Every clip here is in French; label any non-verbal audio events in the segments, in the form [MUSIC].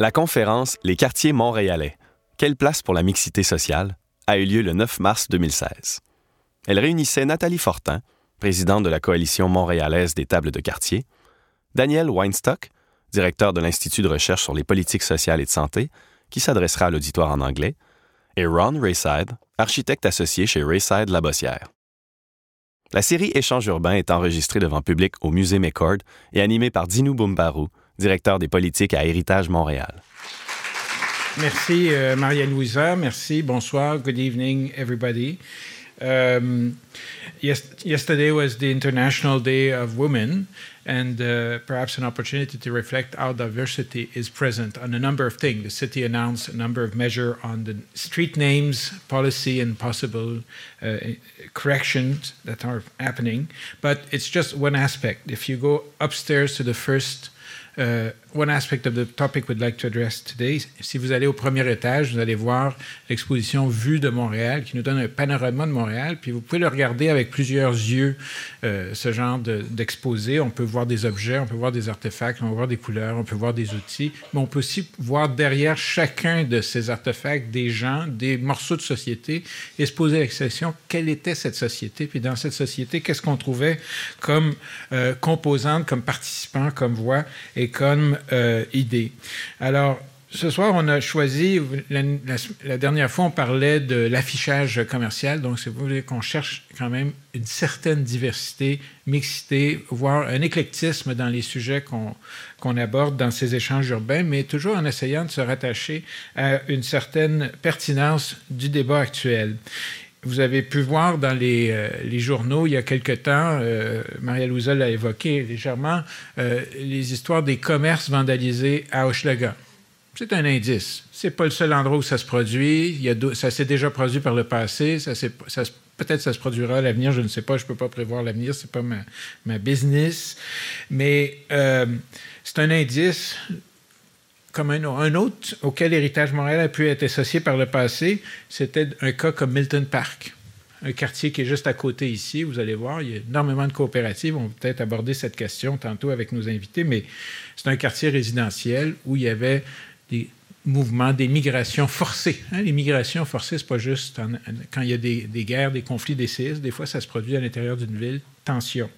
La conférence Les quartiers montréalais. Quelle place pour la mixité sociale a eu lieu le 9 mars 2016. Elle réunissait Nathalie Fortin, présidente de la Coalition montréalaise des tables de quartier, Daniel Weinstock, directeur de l'Institut de recherche sur les politiques sociales et de santé, qui s'adressera à l'auditoire en anglais, et Ron Rayside, architecte associé chez Rayside Labossière. La série Échange urbain est enregistrée devant public au Musée McCord et animée par Dinou Bumbarou, directeur des politiques à Héritage Montréal. Merci, uh, Maria-Louisa. Merci. Bonsoir. Good evening, everybody. Um, yes, yesterday was the International Day of Women, and uh, perhaps an opportunity to reflect how diversity is present on a number of things. The city announced a number of measures on the street names, policy, and possible uh, corrections that are happening. But it's just one aspect. If you go upstairs to the first Uh, one aspect of the topic we'd like to address today. Si vous allez au premier étage, vous allez voir l'exposition Vue de Montréal qui nous donne un panorama de Montréal. Puis vous pouvez le regarder avec plusieurs yeux, euh, ce genre d'exposé. on peut voir des objets, on peut voir des artefacts, on peut voir des couleurs, on peut voir des outils. Mais on peut aussi voir derrière chacun de ces artefacts des gens, des morceaux de société et se poser la question quelle était cette société? Puis dans cette société, qu'est-ce qu'on trouvait comme euh, composante, comme participant, comme voix et comme euh, idée. Alors, ce soir, on a choisi, la, dernière fois, on parlait de l'affichage commercial, donc c'est vous qu'on cherche quand même une certaine diversité, mixité, voire un éclectisme dans les sujets qu'on aborde dans ces échanges urbains, mais toujours en essayant de se rattacher à une certaine pertinence du débat actuel. Vous avez pu voir dans les, euh, les journaux il y a quelque temps, euh, Maria-Louisa l'a évoqué légèrement, euh, les histoires des commerces vandalisés à Hochelaga. C'est un indice. C'est pas le seul endroit où ça se produit. Ça s'est déjà produit par le passé. Ça, peut-être ça se produira à l'avenir. Je ne sais pas. Je peux pas prévoir l'avenir. C'est pas ma, business. Mais c'est un indice comme un, autre auquel Héritage Montréal a pu être associé par le passé, c'était un cas comme Milton Park, un quartier qui est juste à côté ici. Vous allez voir, il y a énormément de coopératives. On va peut-être aborder cette question tantôt avec nos invités, mais c'est un quartier résidentiel où il y avait des mouvements, des migrations forcées. Hein. Les migrations forcées, c'est pas juste quand il y a des, des, guerres, des conflits, des séismes. Des fois, ça se produit à l'intérieur d'une ville, tension.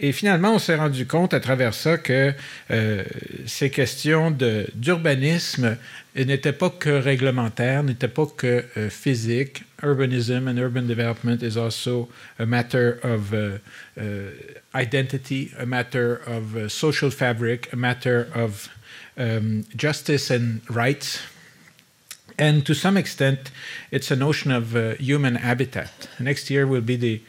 Et finalement, on s'est rendu compte à travers ça que euh, ces questions d'urbanisme n'étaient pas que réglementaires, n'étaient pas que euh, physiques. Urbanism and urban development is also a matter of uh, uh, identity, a matter of uh, social fabric, a matter of um, justice and rights. And to some extent, it's a notion of uh, human habitat. Next year will be the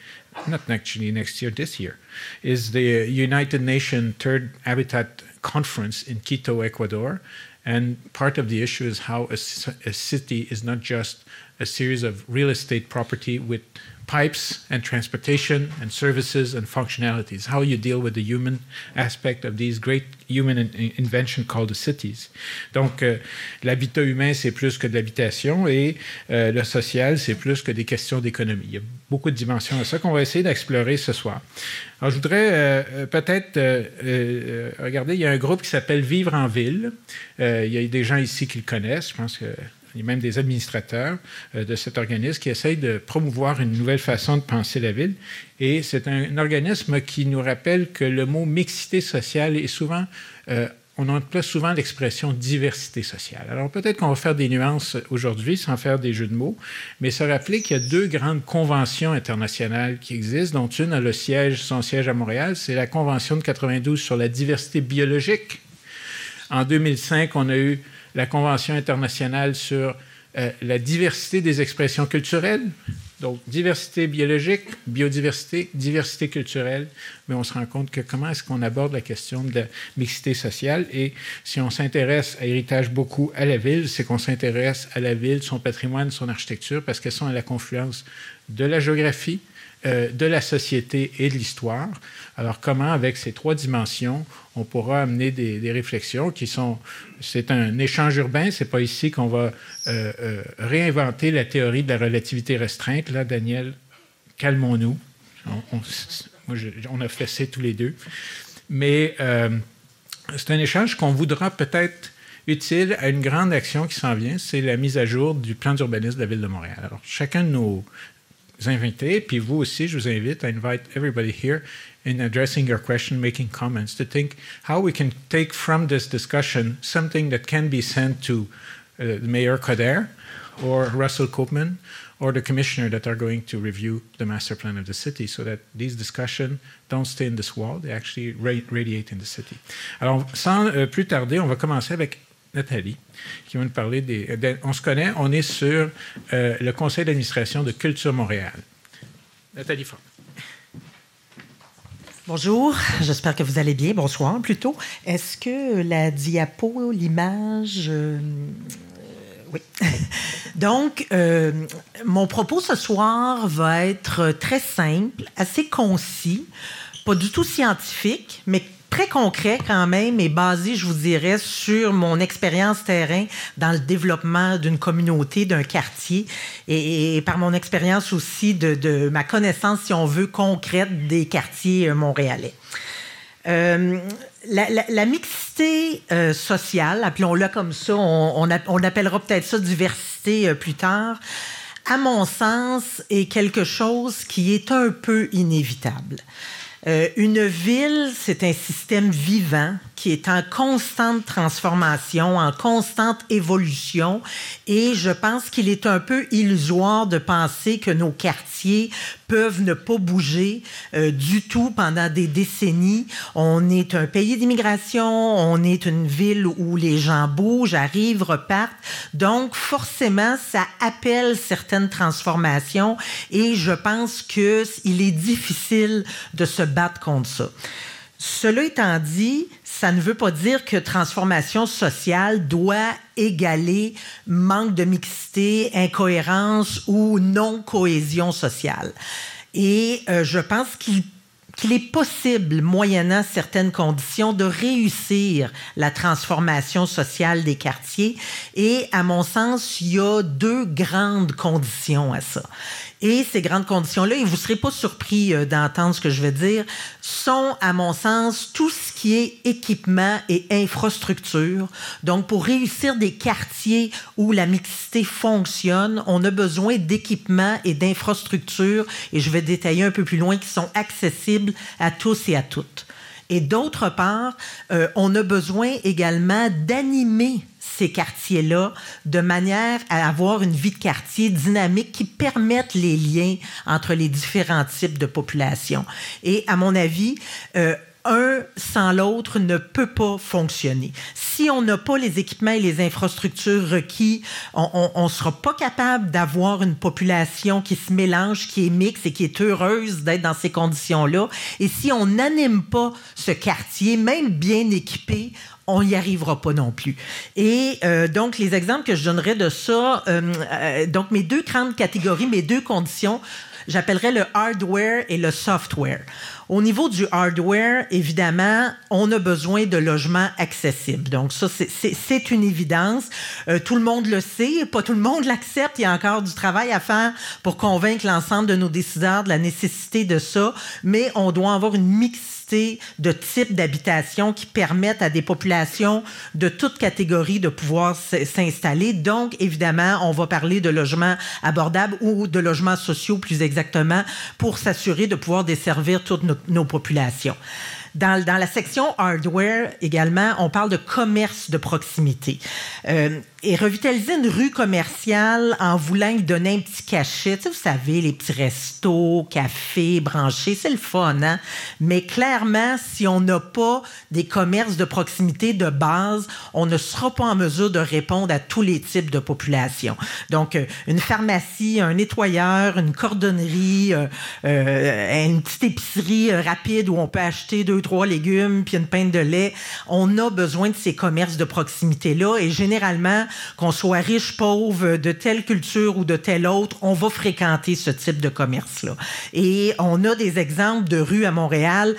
not actually next year, this year, is the United Nations Third Habitat Conference in Quito, Ecuador. And part of the issue is how a, a city is not just a series of real estate property with pipes and transportation and services and functionalities, how you deal with the human aspect of these great human in invention called the cities. Donc, euh, l'habitat humain, c'est plus que de l'habitation et euh, le social, c'est plus que des questions d'économie. Il y a beaucoup de dimensions à ça qu'on va essayer d'explorer ce soir. Alors, je voudrais euh, euh peut-être euh, euh, regarder, il y a un groupe qui s'appelle Vivre en ville. il y a des gens ici qui le connaissent. Je pense que a même des administrateurs euh, de cet organisme qui essayent de promouvoir une nouvelle façon de penser la ville. Et c'est un, organisme qui nous rappelle que le mot mixité sociale est souvent, euh, on emploie souvent l'expression diversité sociale. Alors peut-être qu'on va faire des nuances aujourd'hui sans faire des jeux de mots, mais se rappeler qu'il y a deux grandes conventions internationales qui existent, dont une a le siège, son siège à Montréal, c'est la Convention de 92 sur la diversité biologique. En 2005, on a eu la Convention internationale sur euh, la diversité des expressions culturelles. Donc, diversité biologique, biodiversité, diversité culturelle, mais on se rend compte que comment est-ce qu'on aborde la question de la mixité sociale. Et si on s'intéresse à héritage beaucoup à la ville, c'est qu'on s'intéresse à la ville, son patrimoine, son architecture, parce qu'elles sont à la confluence de la géographie, euh, de la société et de l'histoire. Alors, comment, avec ces trois dimensions, on pourra amener des, réflexions qui sont. C'est un échange urbain, c'est pas ici qu'on va euh, euh, réinventer la théorie de la relativité restreinte. Là, Daniel, calmons-nous. On, a fait ça tous les deux. Mais c'est un échange qu'on voudra peut-être utile à une grande action qui s'en vient, c'est la mise à jour du plan d'urbanisme de la Ville de Montréal. Alors, chacun de nos inviter, puis vous aussi, je vous invite, I invite everybody here in addressing your question, making comments, to think how we can take from this discussion something that can be sent to uh, Mayor Coder or Russell Koopman or the commissioner that are going to review the master plan of the city so that these discussions don't stay in this wall, they actually radiate in the city. Alors, sans euh, plus tarder, on va commencer avec Nathalie, qui va nous parler des. on se connaît, on est sur euh, le conseil d'administration de Culture Montréal. Nathalie Fort. Bonjour, j'espère que vous allez bien. Bonsoir plutôt. Est-ce que la diapo, l'image. Euh, oui. [LAUGHS] Donc, euh, mon propos ce soir va être très simple, assez concis, pas du tout scientifique, mais très concret quand même et basé, je vous dirais, sur mon expérience terrain dans le développement d'une communauté, d'un quartier et, par mon expérience aussi de, ma connaissance, si on veut, concrète des quartiers euh, montréalais. Euh, la, mixité euh, sociale, appelons-la comme ça, on, on, appellera peut-être ça diversité plus tard, à mon sens, est quelque chose qui est un peu inévitable. Euh, une ville, c'est un système vivant qui est en constante transformation, en constante évolution. Et je pense qu'il est un peu illusoire de penser que nos quartiers peuvent ne pas bouger euh, du tout pendant des décennies. On est un pays d'immigration, on est une ville où les gens bougent, arrivent, repartent. Donc, forcément, ça appelle certaines transformations et je pense qu'il est difficile de se battre contre ça. Cela étant dit, ça ne veut pas dire que transformation sociale doit égaler manque de mixité, incohérence ou non-cohésion sociale. Et euh, je pense qu'il qu'il est possible, moyennant certaines conditions, de réussir la transformation sociale des quartiers. Et à mon sens, il y a deux grandes conditions à ça. Et ces grandes conditions-là, et vous ne serez pas surpris euh, d'entendre ce que je vais dire, sont, à mon sens, tout ce qui est équipement et infrastructure. Donc, pour réussir des quartiers où la mixité fonctionne, on a besoin d'équipements et d'infrastructures, et je vais détailler un peu plus loin, qui sont accessibles à tous et à toutes. Et d'autre part, euh, on a besoin également d'animer ces quartiers-là de manière à avoir une vie de quartier dynamique qui permette les liens entre les différents types de populations. Et à mon avis, euh, un sans l'autre ne peut pas fonctionner. Si on n'a pas les équipements et les infrastructures requis, on ne sera pas capable d'avoir une population qui se mélange, qui est mixte et qui est heureuse d'être dans ces conditions-là. Et si on n'anime pas ce quartier, même bien équipé, on n'y arrivera pas non plus. Et euh, donc, les exemples que je donnerais de ça, euh, euh, donc mes deux grandes catégories, mes deux conditions, j'appellerais le hardware et le software. Au niveau du hardware, évidemment, on a besoin de logements accessibles. Donc ça, c'est une évidence. tout le monde le sait, pas tout le monde [LAUGHS] l'accepte. Il y a encore du travail à faire pour convaincre l'ensemble de nos décideurs de la nécessité de ça, mais on doit avoir une mixité de types d'habitation qui permettent à des populations de toutes catégories de pouvoir s'installer. Donc, évidemment, on va parler de logements abordables ou de logements sociaux plus exactement pour s'assurer de pouvoir desservir toutes nos populations. Dans, la section hardware également, on parle de commerce de proximité. Euh, et revitaliser une rue commerciale en voulant y donner un petit cachet, tu sais, vous savez, les petits restos, cafés, branchés, c'est le fun, hein? Mais clairement, si on n'a pas des commerces de proximité de base, on ne sera pas en mesure de répondre à tous les types de populations. Donc, euh, une pharmacie, un nettoyeur, une cordonnerie, euh, euh, une petite épicerie rapide où on peut acheter deux, trois légumes puis une pinte de lait, on a besoin de ces commerces de proximité-là et généralement, qu'on soit riche, pauvre, de telle culture ou de telle autre, on va fréquenter ce type de commerce-là. Et on a des exemples de rues à Montréal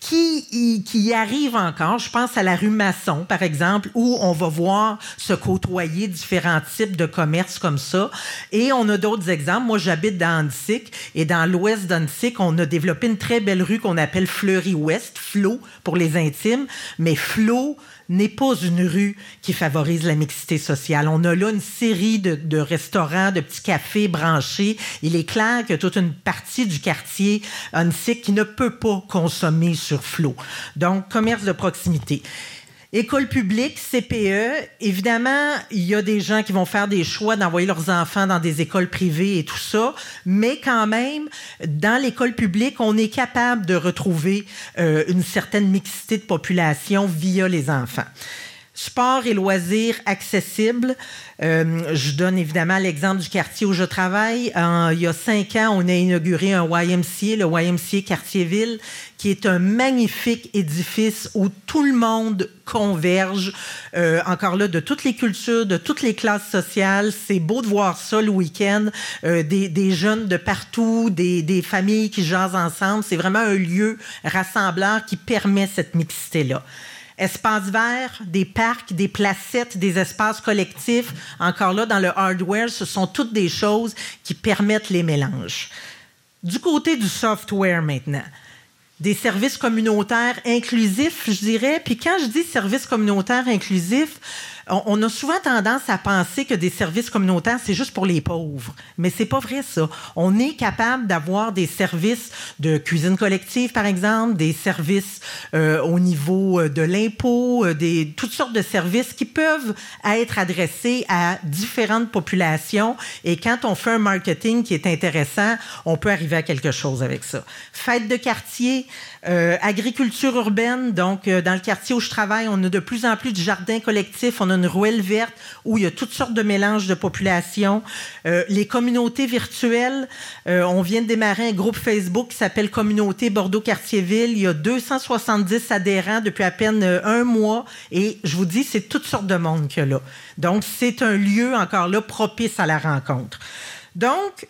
qui y, qui encore. Je pense à la rue Masson, par exemple, où on va voir se côtoyer différents types de commerces comme ça. Et on a d'autres exemples. Moi, j'habite dans Annecy et dans l'ouest d'Annecy, on a développé une très belle rue qu'on appelle Fleury-Ouest, Flo pour les intimes, mais Flo n'est pas une rue qui favorise la mixité sociale. On a là une série de, restaurants, de petits cafés branchés. Il est clair que toute une partie du quartier Hunsick qui ne peut pas consommer sur flot. Donc, commerce de proximité. École publique, CPE, évidemment, il y a des gens qui vont faire des choix d'envoyer leurs enfants dans des écoles privées et tout ça, mais quand même, dans l'école publique, on est capable de retrouver euh, une certaine mixité de population via les enfants. Sport et loisirs accessibles. Euh, je donne évidemment l'exemple du quartier où je travaille. il y a cinq ans, on a inauguré un YMCA, le YMCA Quartier-Ville, qui est un magnifique édifice où tout le monde converge. Euh, encore là, de toutes les cultures, de toutes les classes sociales. C'est beau de voir ça le week-end. Euh, des, des, jeunes de partout, des, des familles qui jasent ensemble. C'est vraiment un lieu rassembleur qui permet cette mixité-là espaces verts, des parcs, des placettes, des espaces collectifs. Encore là, dans le hardware, ce sont toutes des choses qui permettent les mélanges. Du côté du software maintenant, des services communautaires inclusifs, je dirais. Puis quand je dis services communautaires inclusifs, on, a souvent tendance à penser que des services communautaires, c'est juste pour les pauvres. Mais c'est pas vrai, ça. On est capable d'avoir des services de cuisine collective, par exemple, des services euh, au niveau euh, de l'impôt, euh, des, toutes sortes de services qui peuvent être adressés à différentes populations. Et quand on fait un marketing qui est intéressant, on peut arriver à quelque chose avec ça. Fête de quartier, agriculture urbaine, donc dans le quartier où je travaille, on a de plus en plus de jardins collectifs. Une ruelle verte où il y a toutes sortes de mélanges de populations. Euh, les communautés virtuelles, on vient de démarrer un groupe Facebook qui s'appelle Communauté Bordeaux-Quartier-Ville. Il y a 270 adhérents depuis à peine un mois. Et je vous dis, c'est toutes sortes de monde qu'il y a là. Donc, c'est un lieu encore là propice à la rencontre. Donc,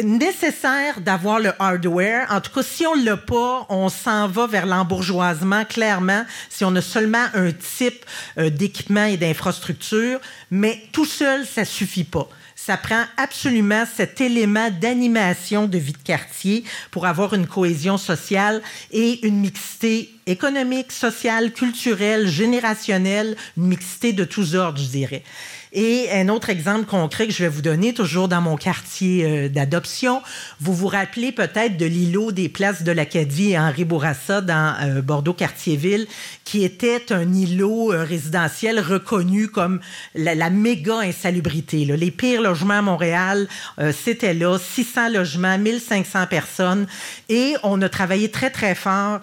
nécessaire d'avoir le hardware. En tout cas, si on l'a pas, on s'en va vers l'embourgeoisement, clairement, si on a seulement un type euh, d'équipement et d'infrastructure. Mais tout seul, ça suffit pas. Ça prend absolument cet élément d'animation de vie de quartier pour avoir une cohésion sociale et une mixité économique, sociale, culturelle, générationnelle, une mixité de tous ordres, je dirais. Et un autre exemple concret que je vais vous donner, toujours dans mon quartier euh, d'adoption, vous vous rappelez peut-être de l'îlot des places de l'Acadie et Henri Bourassa dans euh, Bordeaux-Quartier-Ville, qui était un îlot euh, résidentiel reconnu comme la, méga insalubrité. Les pires logements à Montréal, c'était là, 600 logements, 1500 personnes. Et on a travaillé très, très fort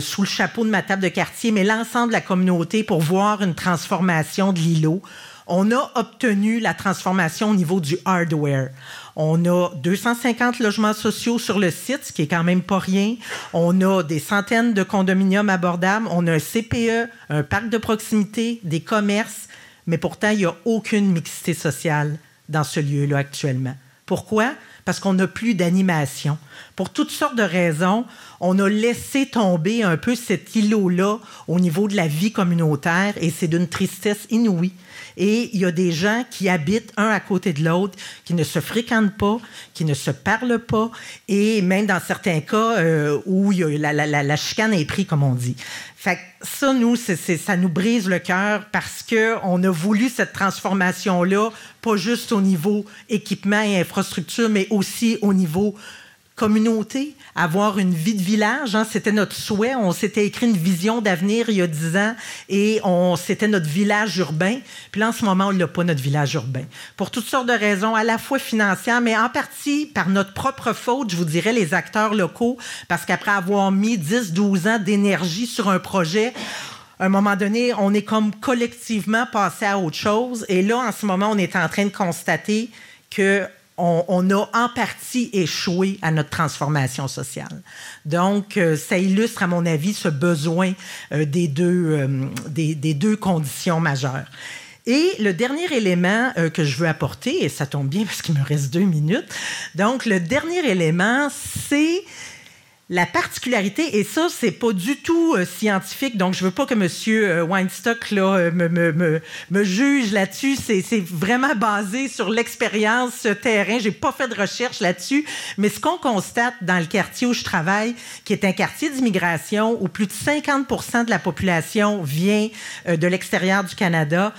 sous le chapeau de ma table de quartier, mais l'ensemble de la communauté pour voir une transformation de l'îlot on a obtenu la transformation au niveau du hardware. On a 250 logements sociaux sur le site, ce qui est quand même pas rien. On a des centaines de condominiums abordables. On a un CPE, un parc de proximité, des commerces. Mais pourtant, il n'y a aucune mixité sociale dans ce lieu-là actuellement. Pourquoi? Parce qu'on n'a plus d'animation. Pour toutes sortes de raisons, on a laissé tomber un peu cet îlot-là au niveau de la vie communautaire et c'est d'une tristesse inouïe. Et il y a des gens qui habitent un à côté de l'autre, qui ne se fréquentent pas, qui ne se parlent pas, et même dans certains cas euh, où la, chicane est prise, comme on dit. Ça, nous, ça nous brise le cœur parce qu'on a voulu cette transformation-là, pas juste au niveau équipement et infrastructure, mais aussi au niveau communauté, avoir une vie de village. Hein, c'était notre souhait. On s'était écrit une vision d'avenir il y a dix ans et on, c'était notre village urbain. Puis là, en ce moment, on n'a pas, notre village urbain. Pour toutes sortes de raisons, à la fois financières, mais en partie par notre propre faute, je vous dirais, les acteurs locaux, parce qu'après avoir mis 10, 12 ans d'énergie sur un projet, à un moment donné, on est comme collectivement passé à autre chose. Et là, en ce moment, on est en train de constater que on, a en partie échoué à notre transformation sociale. Donc, euh, ça illustre, à mon avis, ce besoin euh, des, deux, euh, des, deux conditions majeures. Et le dernier élément que je veux apporter, et ça tombe bien parce qu'il me reste deux minutes, donc le dernier élément, c'est la particularité, et ça, c'est pas du tout euh, scientifique, donc je veux pas que M. Euh, Weinstock là, euh, me, me, me, juge là-dessus. C'est, vraiment basé sur l'expérience terrain. J'ai pas fait de recherche là-dessus, mais ce qu'on constate dans le quartier où je travaille, qui est un quartier d'immigration où plus de 50% de la population vient de l'extérieur du Canada,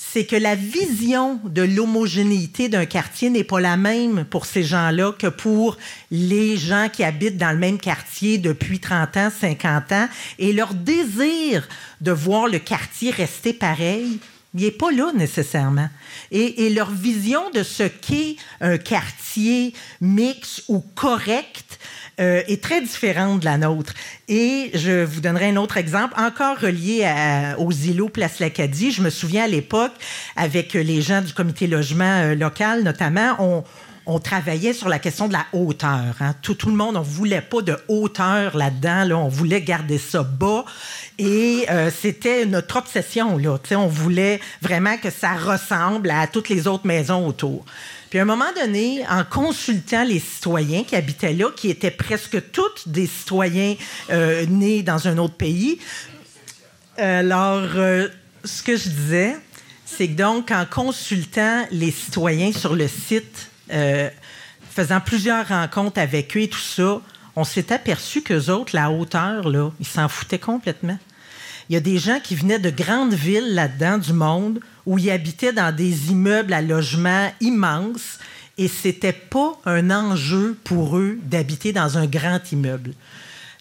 c'est que la vision de l'homogénéité d'un quartier n'est pas la même pour ces gens-là que pour les gens qui habitent dans le même quartier depuis 30 ans, 50 ans. Et leur désir de voir le quartier rester pareil, il n'est pas là nécessairement. Et, et, leur vision de ce qu'est un quartier mix ou correct euh, est très différente de la nôtre. Et je vous donnerai un autre exemple, encore relié aux îlots Place L'Acadie. Je me souviens à l'époque, avec les gens du comité logement euh, local notamment, on, on travaillait sur la question de la hauteur. Hein. Tout, tout, le monde, on voulait pas de hauteur là-dedans. Là. On voulait garder ça bas. Et euh, c'était notre obsession. Là. on voulait vraiment que ça ressemble à toutes les autres maisons autour. Puis à un moment donné, en consultant les citoyens qui habitaient là, qui étaient presque tous des citoyens euh, nés dans un autre pays, alors euh, ce que je disais, c'est que donc en consultant les citoyens sur le site, euh, faisant plusieurs rencontres avec eux et tout ça, on s'est aperçu qu'eux autres, la hauteur, là, ils s'en foutaient complètement. Il y a des gens qui venaient de grandes villes là-dedans du monde où ils habitaient dans des immeubles à logement immenses et c'était pas un enjeu pour eux d'habiter dans un grand immeuble.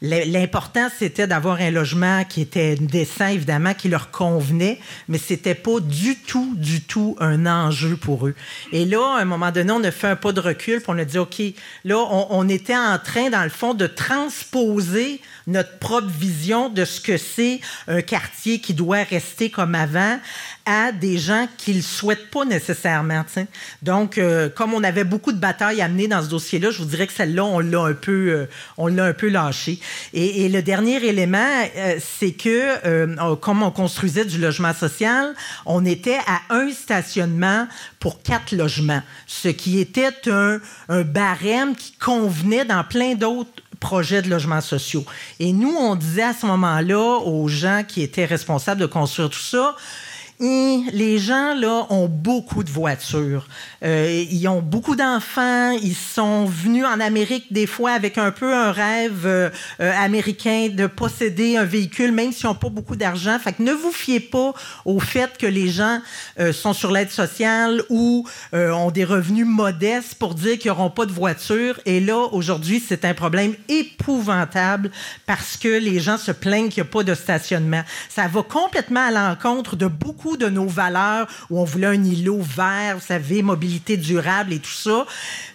L'important, c'était d'avoir un logement qui était décent, évidemment, qui leur convenait, mais c'était pas du tout, du tout un enjeu pour eux. Et là, à un moment donné, on a fait un pas de recul, puis on a dit, OK, là, on, on était en train, dans le fond, de transposer notre propre vision de ce que c'est un quartier qui doit rester comme avant à des gens qui ne souhaitent pas nécessairement. Donc, euh, comme on avait beaucoup de batailles à mener dans ce dossier-là, je vous dirais que celle-là, on l'a un peu, euh, on l'a un peu lâché. Et, le dernier élément, euh, c'est que comme on construisait du logement social, on était à un stationnement pour quatre logements, ce qui était un, un barème qui convenait dans plein d'autres projets de logements sociaux. Et nous, on disait à ce moment-là aux gens qui étaient responsables de construire tout ça, les gens, là, ont beaucoup de voitures. Euh, ils ont beaucoup d'enfants. Ils sont venus en Amérique des fois avec un peu un rêve euh, euh, américain de posséder un véhicule, même s'ils n'ont pas beaucoup d'argent. Fait que ne vous fiez pas au fait que les gens sont sur l'aide sociale ou ont des revenus modestes pour dire qu'ils n'auront pas de voiture. Et là, aujourd'hui, c'est un problème épouvantable parce que les gens se plaignent qu'il n'y a pas de stationnement. Ça va complètement à l'encontre de beaucoup de nos valeurs où on voulait un îlot vert, vous savez, mobilité durable et tout ça,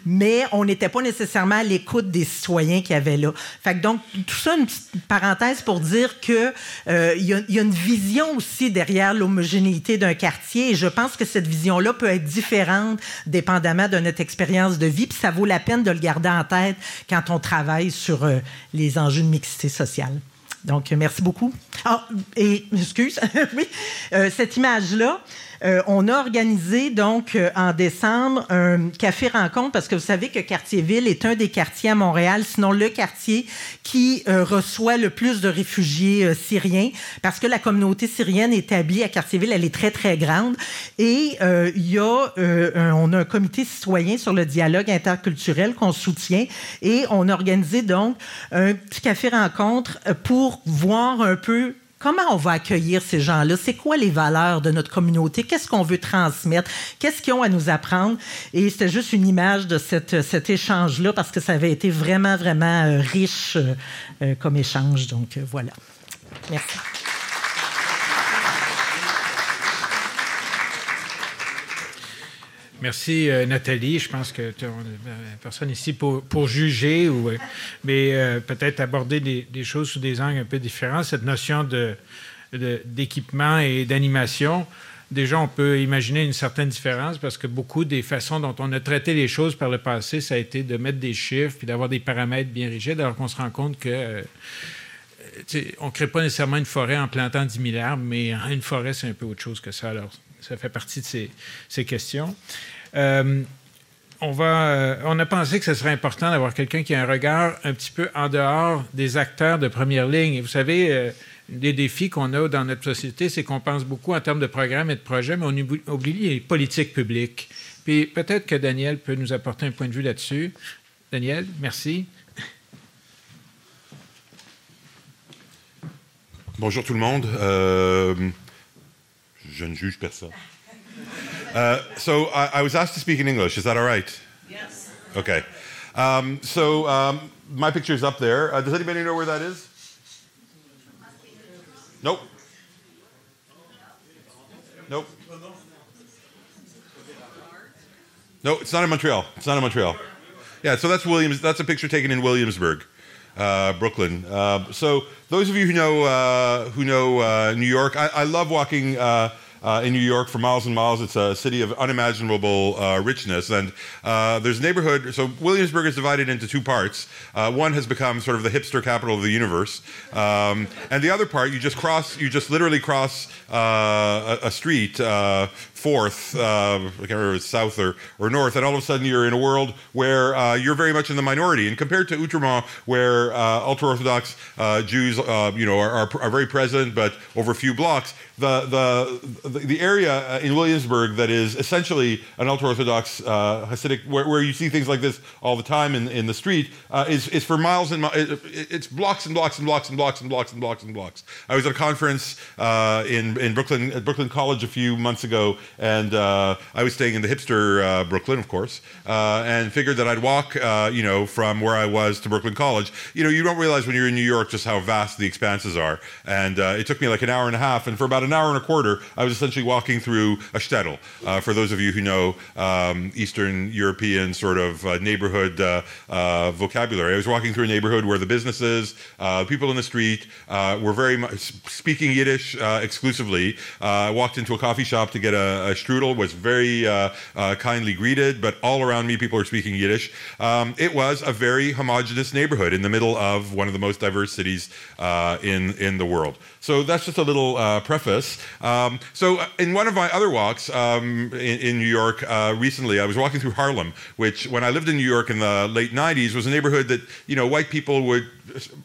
mais on n'était pas nécessairement à l'écoute des citoyens qui avaient là. Fait que donc, tout ça, une petite parenthèse pour dire qu'il euh, y, a une vision aussi derrière l'homogénéité d'un quartier et je pense que cette vision-là peut être différente dépendamment de notre expérience de vie, puis ça vaut la peine de le garder en tête quand on travaille sur euh, les enjeux de mixité sociale. Donc, merci beaucoup. Ah, et, [LAUGHS] excuse, [LAUGHS] oui, euh, cette image-là, euh, on a organisé donc euh, en décembre un café rencontre parce que vous savez que Quartier-Ville est un des quartiers à Montréal, sinon le quartier qui euh, reçoit le plus de réfugiés syriens parce que la communauté syrienne établie à Quartier-Ville, elle est très très grande et il y a on a un comité citoyen sur le dialogue interculturel qu'on soutient et on a organisé donc un petit café rencontre pour voir un peu comment on va accueillir ces gens-là? C'est quoi les valeurs de notre communauté? Qu'est-ce qu'on veut transmettre? Qu'est-ce qu'ils ont à nous apprendre? Et c'était juste une image de cet échange-là parce que ça avait été vraiment, vraiment euh, riche euh, euh, comme échange. Donc, voilà. Merci. Merci, Nathalie. Je pense que tu personne ici pour, juger, ou, mais peut-être aborder des, choses sous des angles un peu différents. Cette notion d'équipement et d'animation, déjà, on peut imaginer une certaine différence parce que beaucoup des façons dont on a traité les choses par le passé, ça a été de mettre des chiffres puis d'avoir des paramètres bien rigides, alors qu'on se rend compte que. Euh, on ne crée pas nécessairement une forêt en plantant 10 000 arbres, mais une forêt, c'est un peu autre chose que ça. Alors, ça fait partie de ces, questions. Euh, on, va, euh, on a pensé que ce serait important d'avoir quelqu'un qui a un regard un petit peu en dehors des acteurs de première ligne. Et vous savez, des défis qu'on a dans notre société, c'est qu'on pense beaucoup en termes de programmes et de projets, mais on oublie les politiques publiques. Puis peut-être que Daniel peut nous apporter un point de vue là-dessus. Daniel, merci. Bonjour tout le monde. Euh, je ne juge personne. Uh, so I, I, was asked to speak in English. Is that all right? Yes. Okay. Um, so um, my picture is up there. Uh, does anybody know where that is? Nope. Nope. No, it's not in Montreal. It's not in Montreal. Yeah, so that's Williams. That's a picture taken in Williamsburg, uh, Brooklyn. Uh, so those of you who know uh, who know uh, New York, I, I love walking uh, in New York for miles and miles. It's a city of unimaginable uh, richness. And uh, there's neighborhood. So Williamsburg is divided into two parts. Uh, one has become sort of the hipster capital of the universe, um, and the other part you just cross. You just literally cross uh, a, a, street uh, fourth, uh, I can't remember it's south or, or north, and all of a sudden you're in a world where uh, you're very much in the minority. And compared to Outremont, where uh, ultra Orthodox uh, Jews, uh, you know, are, are, are, very present, but over a few blocks, the the the area in Williamsburg that is essentially an ultra Orthodox uh, Hasidic, where, where, you see things like this all the time in, in the street, is is for miles and miles. It, it's blocks and blocks and blocks and blocks and blocks and blocks and blocks. I was at a conference in in Brooklyn at Brooklyn College a few months ago and uh, I was staying in the hipster uh, Brooklyn, of course, uh, and figured that I'd walk, uh, you know, from where I was to Brooklyn College. You know, you don't realize when you're in New York just how vast the expanses are, and uh, it took me like an hour and a half, and for about an hour and a quarter, I was essentially walking through a shtetl. For those of you who know um, Eastern European sort of neighborhood vocabulary, I was walking through a neighborhood where the businesses, people in the street, were very much speaking Yiddish exclusively. I walked into a coffee shop to get a Strudel was very uh, uh, kindly greeted, but all around me, people were speaking Yiddish. Um, it was a very homogenous neighborhood in the middle of one of the most diverse cities in, in the world. So that's just a little uh, preface. Um, so in one of my other walks um, in, in, New York uh, recently, I was walking through Harlem, which when I lived in New York in the late 90s was a neighborhood that, you know, white people would,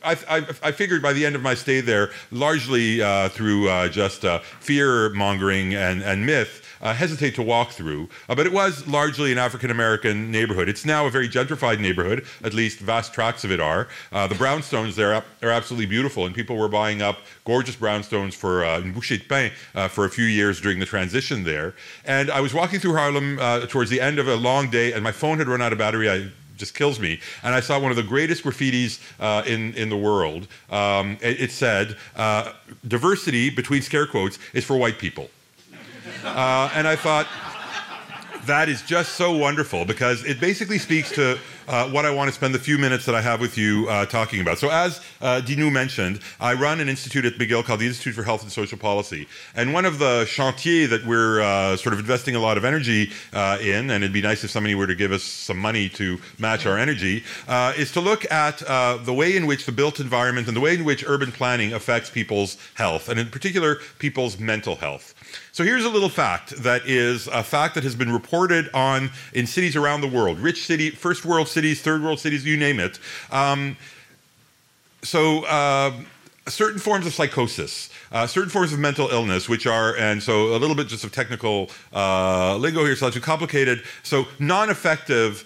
I, I, I figured by the end of my stay there, largely uh, through just fear mongering and, and myth, uh, hesitate to walk through. Uh, but it was largely an African American neighborhood. It's now a very gentrified neighborhood, at least vast tracts of it are. Uh, the brownstones there are absolutely beautiful, and people were buying up gorgeous brownstones for uh, de pain uh, for a few years during the transition there. And I was walking through Harlem uh, towards the end of a long day, and my phone had run out of battery. I just kills me. And I saw one of the greatest graffitis uh, in in the world. Um, it, it, said, uh, "Diversity," between scare quotes, is for white people. Uh, and I thought, that is just so wonderful because it basically speaks to uh, what I want to spend the few minutes that I have with you uh, talking about. So, as uh, Dinu mentioned, I run an institute at McGill called the Institute for Health and Social Policy. And one of the chantiers that we're uh, sort of investing a lot of energy uh, in, and it'd be nice if somebody were to give us some money to match our energy, uh, is to look at the way in which the built environment and the way in which urban planning affects people's health, and in particular, people's mental health. So here's a little fact that is a fact that has been reported on in cities around the world, rich city, first world cities, third world cities, you name it. Um, so. Uh, certain forms of psychosis, uh, certain forms of mental illness, which are, and so a little bit just of technical uh, lingo here, so not too complicated. So non-affective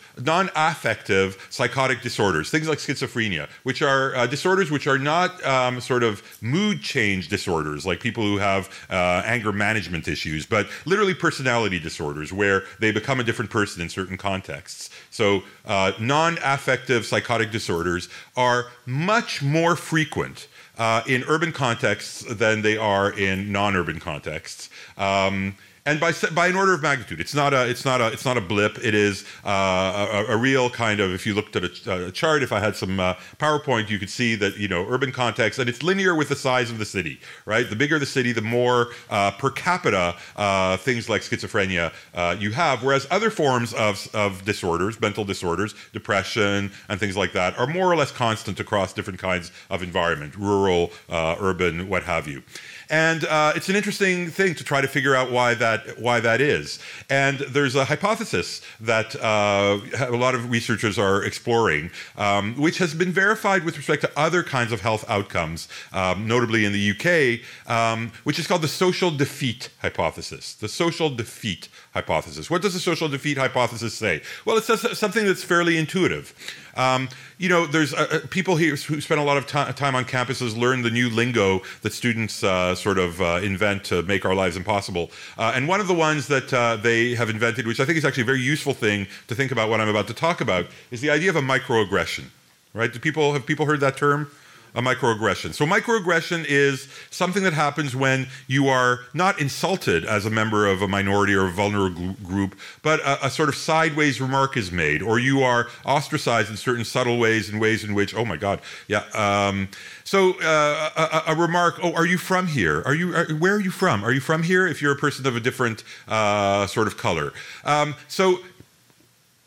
psychotic disorders, things like schizophrenia, which are uh, disorders which are not um, sort of mood change disorders, like people who have uh, anger management issues, but literally personality disorders, where they become a different person in certain contexts. So uh, non-affective psychotic disorders are much more frequent uh, in urban contexts than they are in non-urban contexts. Um, and by by an order of magnitude. It's not a it's not a it's not a blip. It is uh, a, a, real kind of. If you looked at a, a chart, if I had some uh, PowerPoint, you could see that you know urban context, and it's linear with the size of the city. Right, the bigger the city, the more uh, per capita uh, things like schizophrenia uh, you have. Whereas other forms of of disorders, mental disorders, depression, and things like that, are more or less constant across different kinds of environment, rural, uh, urban, what have you. And uh, it's an interesting thing to try to figure out why that why that is. And there's a hypothesis that uh, a lot of researchers are exploring, um, which has been verified with respect to other kinds of health outcomes, um, notably in the UK, um, which is called the social defeat hypothesis. The social defeat hypothesis. What does the social defeat hypothesis say? Well, it says something that's fairly intuitive. Um, you know, there's uh, uh people here who spend a lot of t- time on campuses learn the new lingo that students uh, sort of uh, invent to make our lives impossible. Uh, and one of the ones that uh, they have invented, which I think is actually a very useful thing to think about what I'm about to talk about, is the idea of a microaggression. Right? Do people have people heard that term? A microaggression. So, microaggression is something that happens when you are not insulted as a member of a minority or a vulnerable group, but a, a, sort of sideways remark is made, or you are ostracized in certain subtle ways, in ways in which, oh my God, yeah. Um, so, uh, a, a, remark, oh, are you from here? Are you, are, where are you from? Are you from here? If you're a person of a different uh, sort of color. Um, so,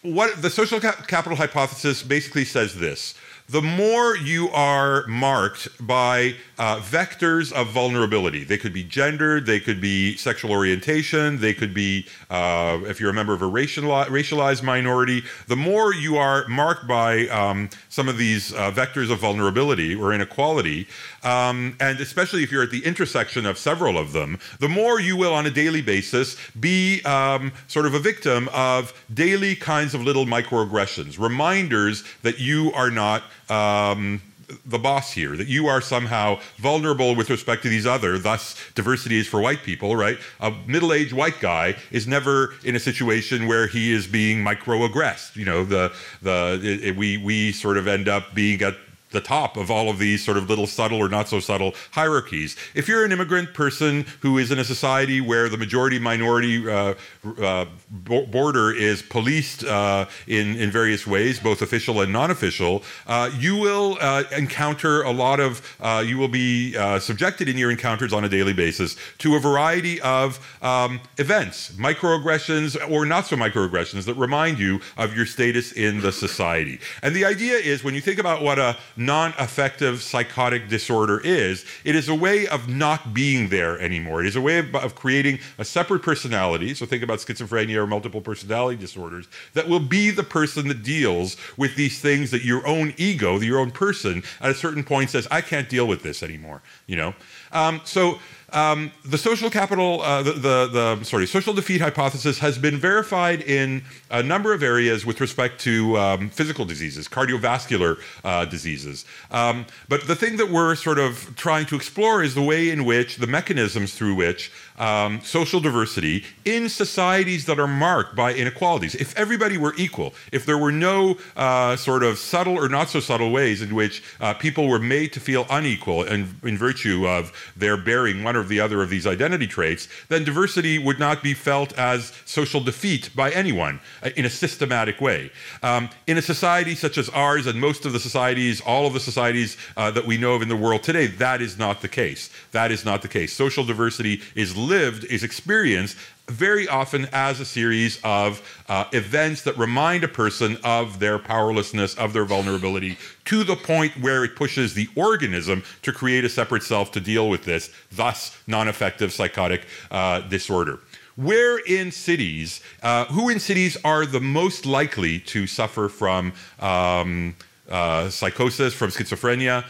what the social cap- capital hypothesis basically says this the more you are marked by uh, vectors of vulnerability. They could be gendered, they could be sexual orientation, they could be, uh, if you're a member of a racialized minority, the more you are marked by um, some of these uh, vectors of vulnerability or inequality, um, and especially if you're at the intersection of several of them, the more you will on a daily basis be um, sort of a victim of daily kinds of little microaggressions, reminders that you are not um, the boss here, that you are somehow vulnerable with respect to these other, thus diversity is for white people, right? A middle-aged white guy is never in a situation where he is being microaggressed. You know, the the it, it, we we sort of end up being at the top of all of these sort of little subtle or not so subtle hierarchies. If you're an immigrant person who is in a society where the majority minority uh, uh, border is policed uh, in, in various ways, both official and non official, uh, you will uh, encounter a lot of, uh, you will be subjected in your encounters on a daily basis to a variety of um, events, microaggressions or not so microaggressions that remind you of your status in the society. And the idea is when you think about what a non affective psychotic disorder is, it is a way of not being there anymore. It is a way of, of, creating a separate personality. So think about schizophrenia or multiple personality disorders that will be the person that deals with these things that your own ego, your own person, at a certain point says, I can't deal with this anymore. You know? Um, so um, the social capital, uh, the, the, the, sorry, social defeat hypothesis has been verified in a number of areas with respect to um, physical diseases, cardiovascular uh, diseases. Um, but the thing that we're sort of trying to explore is the way in which the mechanisms through which um, social diversity in societies that are marked by inequalities. If everybody were equal, if there were no uh, sort of subtle or not so subtle ways in which uh, people were made to feel unequal in, in virtue of their bearing one or the other of these identity traits, then diversity would not be felt as social defeat by anyone uh, in a systematic way. Um, in a society such as ours and most of the societies, all of the societies uh, that we know of in the world today, that is not the case. That is not the case. Social diversity is lived, is experienced very often as a series of uh, events that remind a person of their powerlessness, of their vulnerability, to the point where it pushes the organism to create a separate self to deal with this, thus, non effective psychotic uh, disorder. Where in cities, uh, who in cities are the most likely to suffer from um, uh, psychosis, from schizophrenia?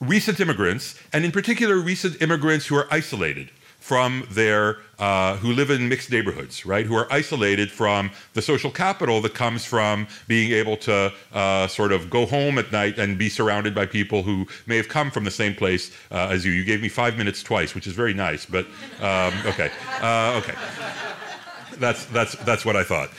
recent immigrants, and in particular, recent immigrants who are isolated from their, uh, who live in mixed neighborhoods, right? Who are isolated from the social capital that comes from being able to uh, sort of go home at night and be surrounded by people who may have come from the same place uh, as you. You gave me five minutes twice, which is very nice, but um, okay, uh, okay. That's that's that's what I thought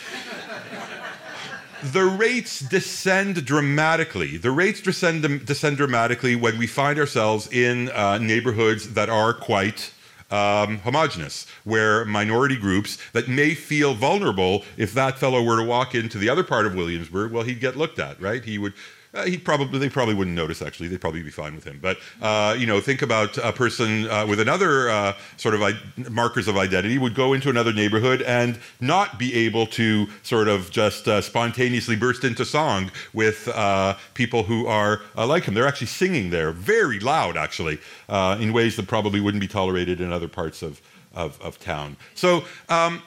the rates descend dramatically. The rates descend, descend dramatically when we find ourselves in uh, neighborhoods that are quite um, homogenous, where minority groups that may feel vulnerable if that fellow were to walk into the other part of Williamsburg, well, he'd get looked at, right? He would uh, he probably they probably wouldn't notice. Actually, they'd probably be fine with him. But uh, you know, think about a person uh, with another uh, sort of markers of identity would go into another neighborhood and not be able to sort of just uh, spontaneously burst into song with uh, people who are like him. They're actually singing there very loud, actually, in ways that probably wouldn't be tolerated in other parts of of, of town. So. Um,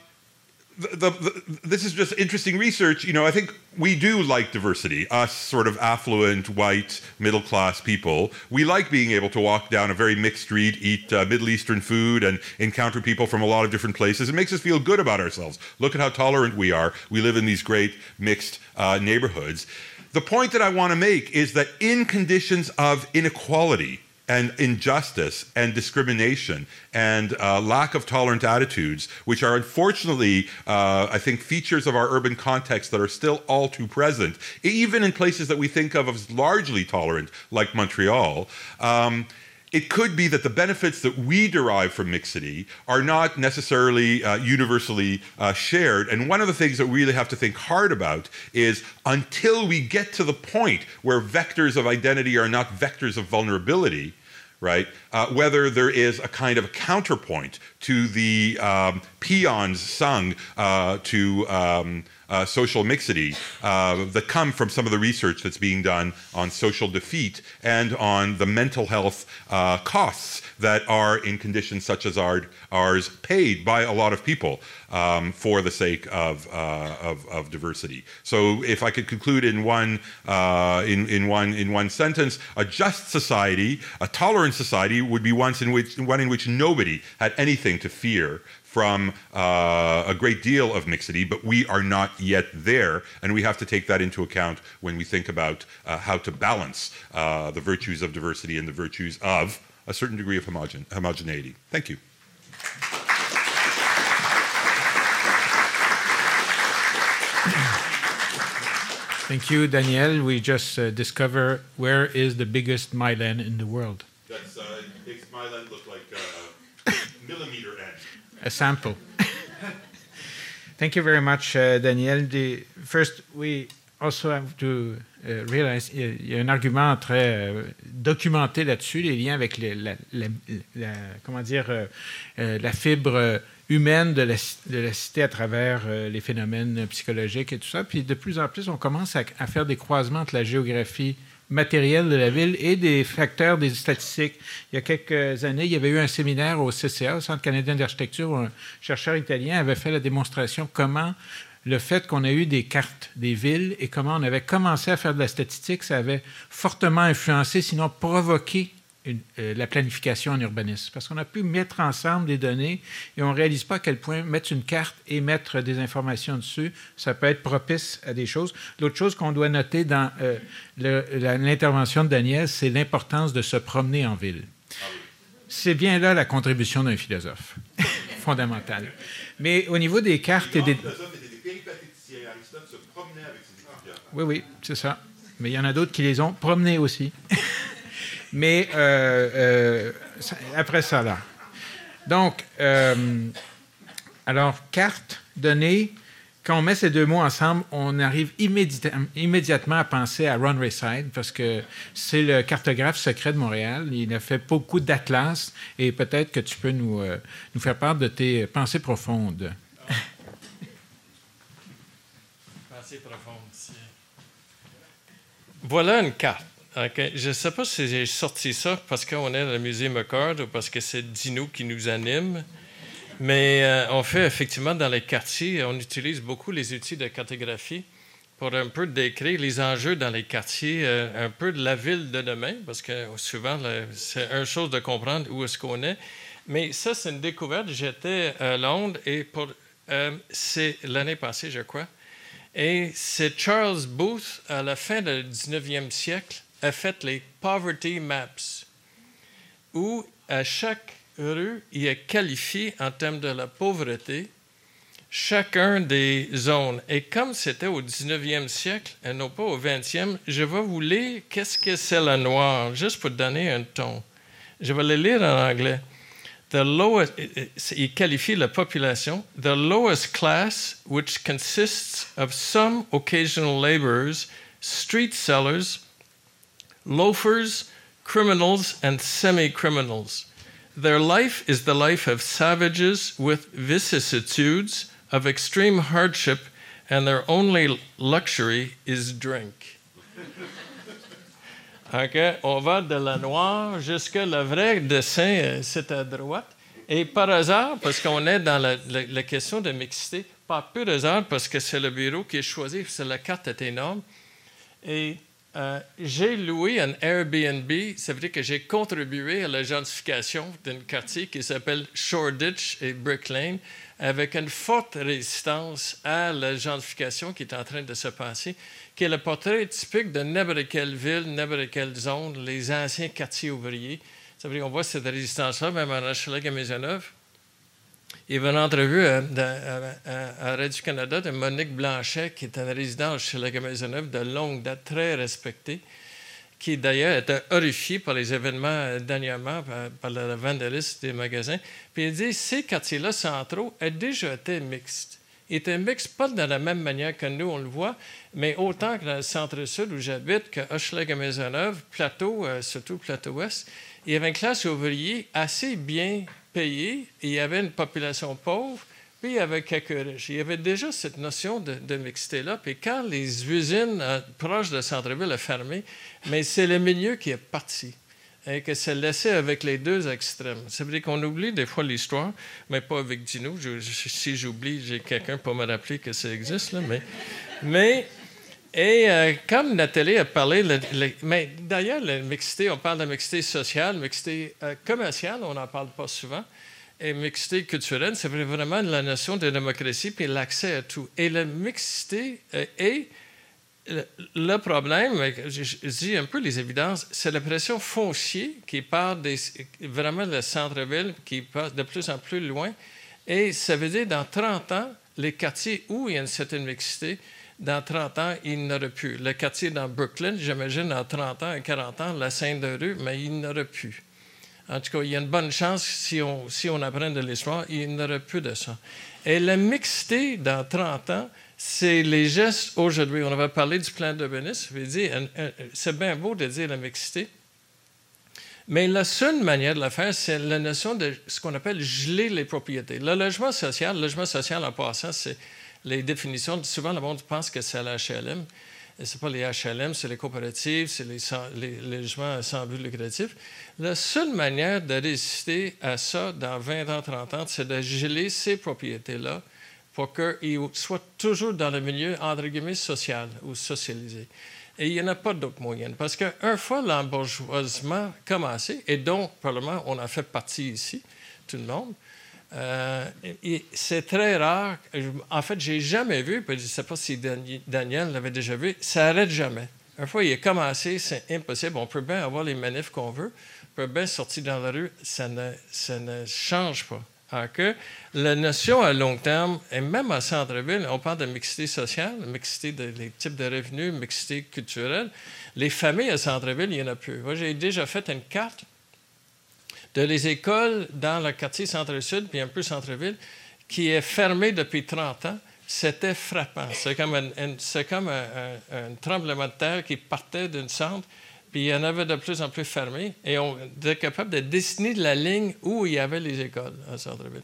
the, the, this is just interesting research. You know, I think we do like diversity. Us, sort of affluent, white, middle class people, we like being able to walk down a very mixed street, eat uh, Middle Eastern food, and encounter people from a lot of different places. It makes us feel good about ourselves. Look at how tolerant we are. We live in these great mixed uh, neighborhoods. The point that I want to make is that in conditions of inequality, and injustice and discrimination and uh, lack of tolerant attitudes, which are unfortunately, uh, I think, features of our urban context that are still all too present, even in places that we think of as largely tolerant, like Montreal. Um, it could be that the benefits that we derive from mixity are not necessarily uh, universally uh, shared. And one of the things that we really have to think hard about is until we get to the point where vectors of identity are not vectors of vulnerability, right? Uh, whether there is a kind of counterpoint to the um, paeans sung uh, to um, uh, social mixity uh, that come from some of the research that's being done on social defeat and on the mental health uh, costs that are in conditions such as our, ours paid by a lot of people um, for the sake of, uh, of, of, diversity. So if I could conclude in one, uh, in, in, one, in one sentence, a just society, a tolerant society would be one in which, one in which nobody had anything to fear from uh, a great deal of mixity, but we are not yet there, and we have to take that into account when we think about uh, how to balance uh, the virtues of diversity and the virtues of a certain degree of homogen- homogeneity. Thank you. Thank you, Daniel. We just uh, discovered where is the biggest myland in the world. That's, uh, makes myland look like uh, millimeter a sample. [LAUGHS] Thank you very much, uh, Daniel. The, first, we also have to uh, realize il y a un argument très euh, documenté là-dessus, les liens avec la, comment dire, euh, euh la fibre humaine de la, de la, cité à travers les phénomènes psychologiques et tout ça. Puis de plus en plus, on commence à faire des croisements entre la géographie matériel de la ville et des facteurs des statistiques. Il y a quelques années, il y avait eu un séminaire au CCA, au Centre canadien d'architecture, où un chercheur italien avait fait la démonstration comment le fait qu'on a eu des cartes des villes et comment on avait commencé à faire de la statistique, ça avait fortement influencé, sinon provoqué euh, la planification en urbanisme. Parce qu'on a pu mettre ensemble des données et on ne réalise pas à quel point mettre une carte et mettre des informations dessus, ça peut être propice à des choses. L'autre chose qu'on doit noter dans euh, l'intervention de Daniel, c'est l'importance de se promener en ville. C'est bien là la contribution d'un philosophe, [LAUGHS] fondamentale. Mais au niveau des cartes et des... Oui, oui, c'est ça. Mais il y en a d'autres qui les ont promenés aussi. [LAUGHS] Mais euh, euh, après ça, là. Donc, euh, alors, carte, donnée, quand on met ces deux mots ensemble, on arrive immédiatement à penser à Ron Rayside parce que c'est le cartographe secret de Montréal. Il a fait beaucoup d'atlas et peut-être que tu peux nous, nous faire part de tes pensées profondes. Pensées profondes. Voilà une carte. Je ne sais pas si j'ai sorti ça parce qu'on est dans le musée McCord ou parce que c'est Dino qui nous anime. Mais euh, on fait effectivement dans les quartiers, on utilise beaucoup les outils de cartographie pour un peu décrire les enjeux dans les quartiers, euh, un peu de la ville de demain, parce que souvent, c'est une chose de comprendre où est-ce qu'on est. Mais ça, c'est une découverte. J'étais à Londres et euh, c'est l'année passée, je crois. Et c'est Charles Booth, à la fin du 19e siècle, a fait les Poverty Maps, où à chaque rue, il est qualifié en termes de la pauvreté chacun des zones. Et comme c'était au 19e siècle et non pas au 20e, je vais vous lire qu'est-ce que c'est le noir, juste pour donner un ton. Je vais le lire en anglais. The lowest, il qualifie la population, the lowest class, which consists of some occasional laborers, street sellers, loafers, criminals, and semi criminals. Their life is the life of savages with vicissitudes of extreme hardship, and their only luxury is drink. [LAUGHS] OK, on va de la noire jusqu'à le vrai dessin, euh, c'est à droite. Et par hasard, parce qu'on est dans la, question de mixité, pas peu hasard, parce que c'est le bureau qui est choisi, la carte est énorme. Et euh, j'ai loué un Airbnb, ça veut dire que j'ai contribué à la gentrification d'un quartier qui s'appelle Shoreditch et Brick Lane, avec une forte résistance à la gentrification qui est en train de se passer, qui est le portrait typique de n'importe quelle ville, n'importe quelle zone, les anciens quartiers ouvriers. Ça veut dire qu'on voit cette résistance-là, même en HLG à Maisonneuve. Il y avait une entrevue à, à, Radio-Canada de Monique Blanchet, qui est une résidente chez la Maisonneuve de longue date, très respectée, qui d'ailleurs était horrifiée par les événements dernièrement, par, le vandalisme des magasins. Puis il dit ces quartiers-là centraux ont déjà été mixtes. Ils étaient mixtes pas de la même manière que nous, on le voit, mais autant que dans le centre-sud où j'habite, que Hochelaga Maisonneuve, Plateau, euh, surtout Plateau-Ouest, il y avait une classe ouvrière assez bien payé, il y avait une population pauvre, puis il y avait quelques riches. Il y avait déjà cette notion de, mixité-là. Puis quand les usines euh, proches de centre-ville ont fermé, mais c'est le milieu qui est parti et que c'est laissé avec les deux extrêmes. Ça veut dire qu'on oublie des fois l'histoire, mais pas avec Dino. si j'oublie, j'ai quelqu'un pour me rappeler que ça existe. Là, mais et euh, comme Nathalie a parlé, mais d'ailleurs, la mixité, on parle de mixité sociale, mixité euh, commerciale, on n'en parle pas souvent. Et mixité culturelle, c'est vraiment la notion de démocratie puis l'accès à tout. Et la mixité euh, est le problème, je, dis un peu les évidences, c'est la pression foncière qui part des, vraiment le centre-ville, qui passe de plus en plus loin. Et ça veut dire, dans 30 ans, les quartiers où il y a une certaine mixité, dans 30 ans, il n'aurait plus. Le quartier dans Brooklyn, j'imagine, dans 30 ans, 40 ans, la Sainte-Rue, mais il n'aurait plus. En tout cas, il y a une bonne chance, si on, si on apprend de l'histoire, il n'aurait plus de ça. Et la mixité, dans 30 ans, c'est les gestes aujourd'hui. On va parler du plan de dire C'est bien beau de dire la mixité, mais la seule manière de le faire, c'est la notion de ce qu'on appelle geler les propriétés. Le logement social, le logement social en passant, c'est les définitions, souvent le monde pense que c'est la HLM. Ce n'est pas les HLM, c'est les coopératives, c'est les, logements sans but lucratif. La seule manière de résister à ça dans 20 ans, 30 ans, c'est de geler ces propriétés-là pour qu'ils soient toujours dans le milieu, entre guillemets, social ou socialisé. Et il n'y en a pas d'autre moyen. Parce qu'une fois l'embourgeoisement commencé, et dont, probablement, on a fait partie ici, tout le monde, euh, c'est très rare. En fait, j'ai jamais vu, je ne sais pas si Daniel l'avait déjà vu, ça n'arrête jamais. Une fois il a commencé, c'est impossible. On peut bien avoir les manifs qu'on veut, on peut bien sortir dans la rue, ça ne, change pas. Alors que la notion à long terme, et même en centre-ville, on parle de mixité sociale, mixité des types de revenus, mixité culturelle. Les familles à centre-ville, il y en a. Moi, j'ai déjà fait une carte de les écoles dans le quartier centre-sud, puis un peu centre-ville, qui est fermé depuis 30 ans, c'était frappant. C'est comme, un, tremblement de terre qui partait d'une centre, puis il y en avait de plus en plus fermé, et on était capable de dessiner la ligne où il y avait les écoles en centre-ville.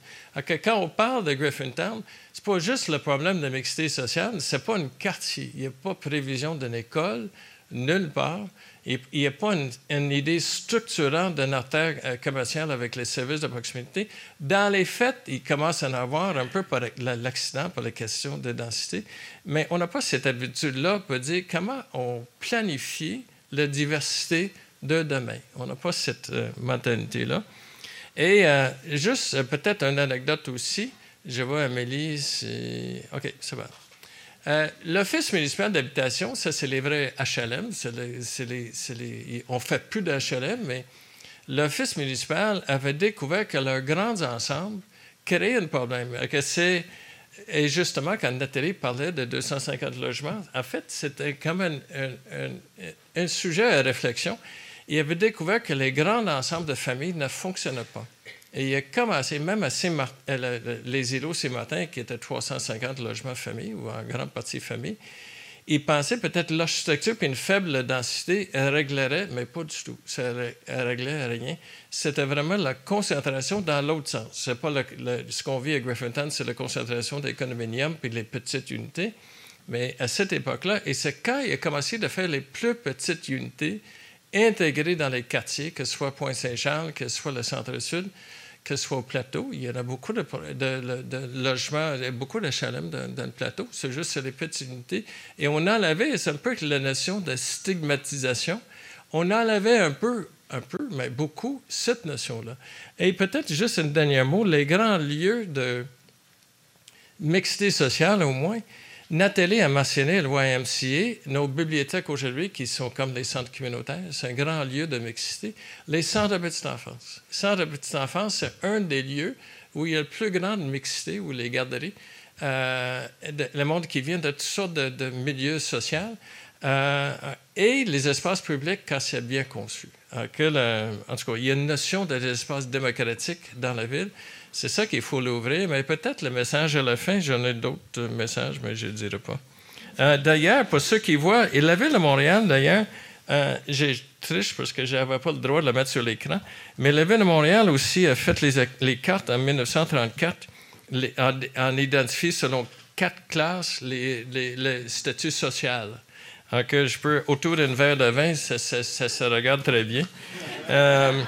Quand on parle de Griffintown, c'est pas juste le problème de mixité sociale, c'est pas un quartier. Il n'y a pas prévision d'une école, nulle part. Il n'y a pas une, idée structurante d'un artère euh, commercial avec les services de proximité. Dans les faits, il commence à en avoir un peu par l'accident, pour les questions de densité, mais on n'a pas cette habitude-là pour dire comment on planifie la diversité de demain. On n'a pas cette euh, mentalité-là. Et euh, juste peut-être une anecdote aussi. Je vois Amélie, c'est... OK, ça va. Euh, L'Office municipal d'habitation, ça, c'est les vrais HLM. on ne fait plus d'HLM, mais l'Office municipal avait découvert que leurs grands ensembles créaient un problème. Que et justement, quand Nathalie parlait de 250 logements, en fait, c'était comme un, un, sujet à réflexion. Il avait découvert que les grands ensembles de familles ne fonctionnaient pas. Et il a commencé, même à Saint euh, les îlots Saint-Martin, qui étaient 350 logements famille, ou en grande partie famille, il pensait peut-être l'architecture puis une faible densité réglerait, mais pas du tout. Ça réglait rien. C'était vraiment la concentration dans l'autre sens. C'est pas ce qu'on vit à Griffintown, c'est la concentration des condominiums puis les petites unités. Mais à cette époque-là, et c'est quand il a commencé de faire les plus petites unités intégrées dans les quartiers, que ce soit Pointe-Saint-Charles, que ce soit le centre-sud, que ce soit au plateau. Il y en a beaucoup de, de, logements, beaucoup de chalets dans, le plateau. C'est juste les petites unités. Et on enlevait, c'est un peu la notion de stigmatisation. On enlevait un peu, un peu, mais beaucoup, cette notion-là. Et peut-être juste un dernier mot, les grands lieux de mixité sociale, au moins, Nathalie a mentionné le YMCA, nos bibliothèques aujourd'hui qui sont comme des centres communautaires, c'est un grand lieu de mixité. Les centres de petite enfance. Les centres de petite enfance, c'est un des lieux où il y a le plus grande mixité, où les garderies, euh, le monde qui vient de toutes sortes de, milieux sociaux, euh, et les espaces publics quand c'est bien conçu. en tout cas, il y a une notion d'espace démocratique dans la ville. C'est ça qu'il faut l'ouvrir, mais peut-être le message à la fin, j'en ai d'autres messages, mais je ne dirai pas. Euh, d'ailleurs, pour ceux qui voient, et la ville de Montréal, d'ailleurs, euh, j'ai triche parce que je n'avais pas le droit de la mettre sur l'écran, mais la ville de Montréal aussi a fait les, cartes en 1934 en, identifiant selon quatre classes les, statuts sociaux. que je peux, autour d'un verre de vin, ça, se regarde très bien. Euh,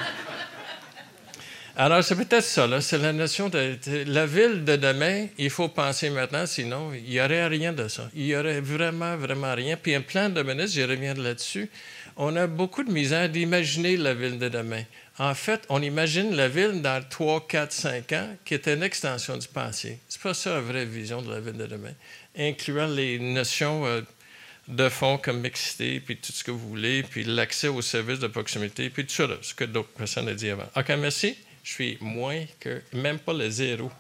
alors, c'est peut-être ça, c'est la notion de, la ville de demain, il faut penser maintenant, sinon, il n'y aurait rien de ça. Il n'y aurait vraiment, vraiment rien. Puis un plan de ministre, j'y reviens là-dessus, on a beaucoup de misère d'imaginer la ville de demain. En fait, on imagine la ville dans 3, 4, 5 ans qui est une extension du passé. C'est pas ça la vraie vision de la ville de demain, incluant les notions euh, de fond comme mixité, puis tout ce que vous voulez, puis l'accès aux services de proximité, puis tout ça, ce que d'autres personnes ont dit avant. OK, merci je suis moins que même pas le zéro.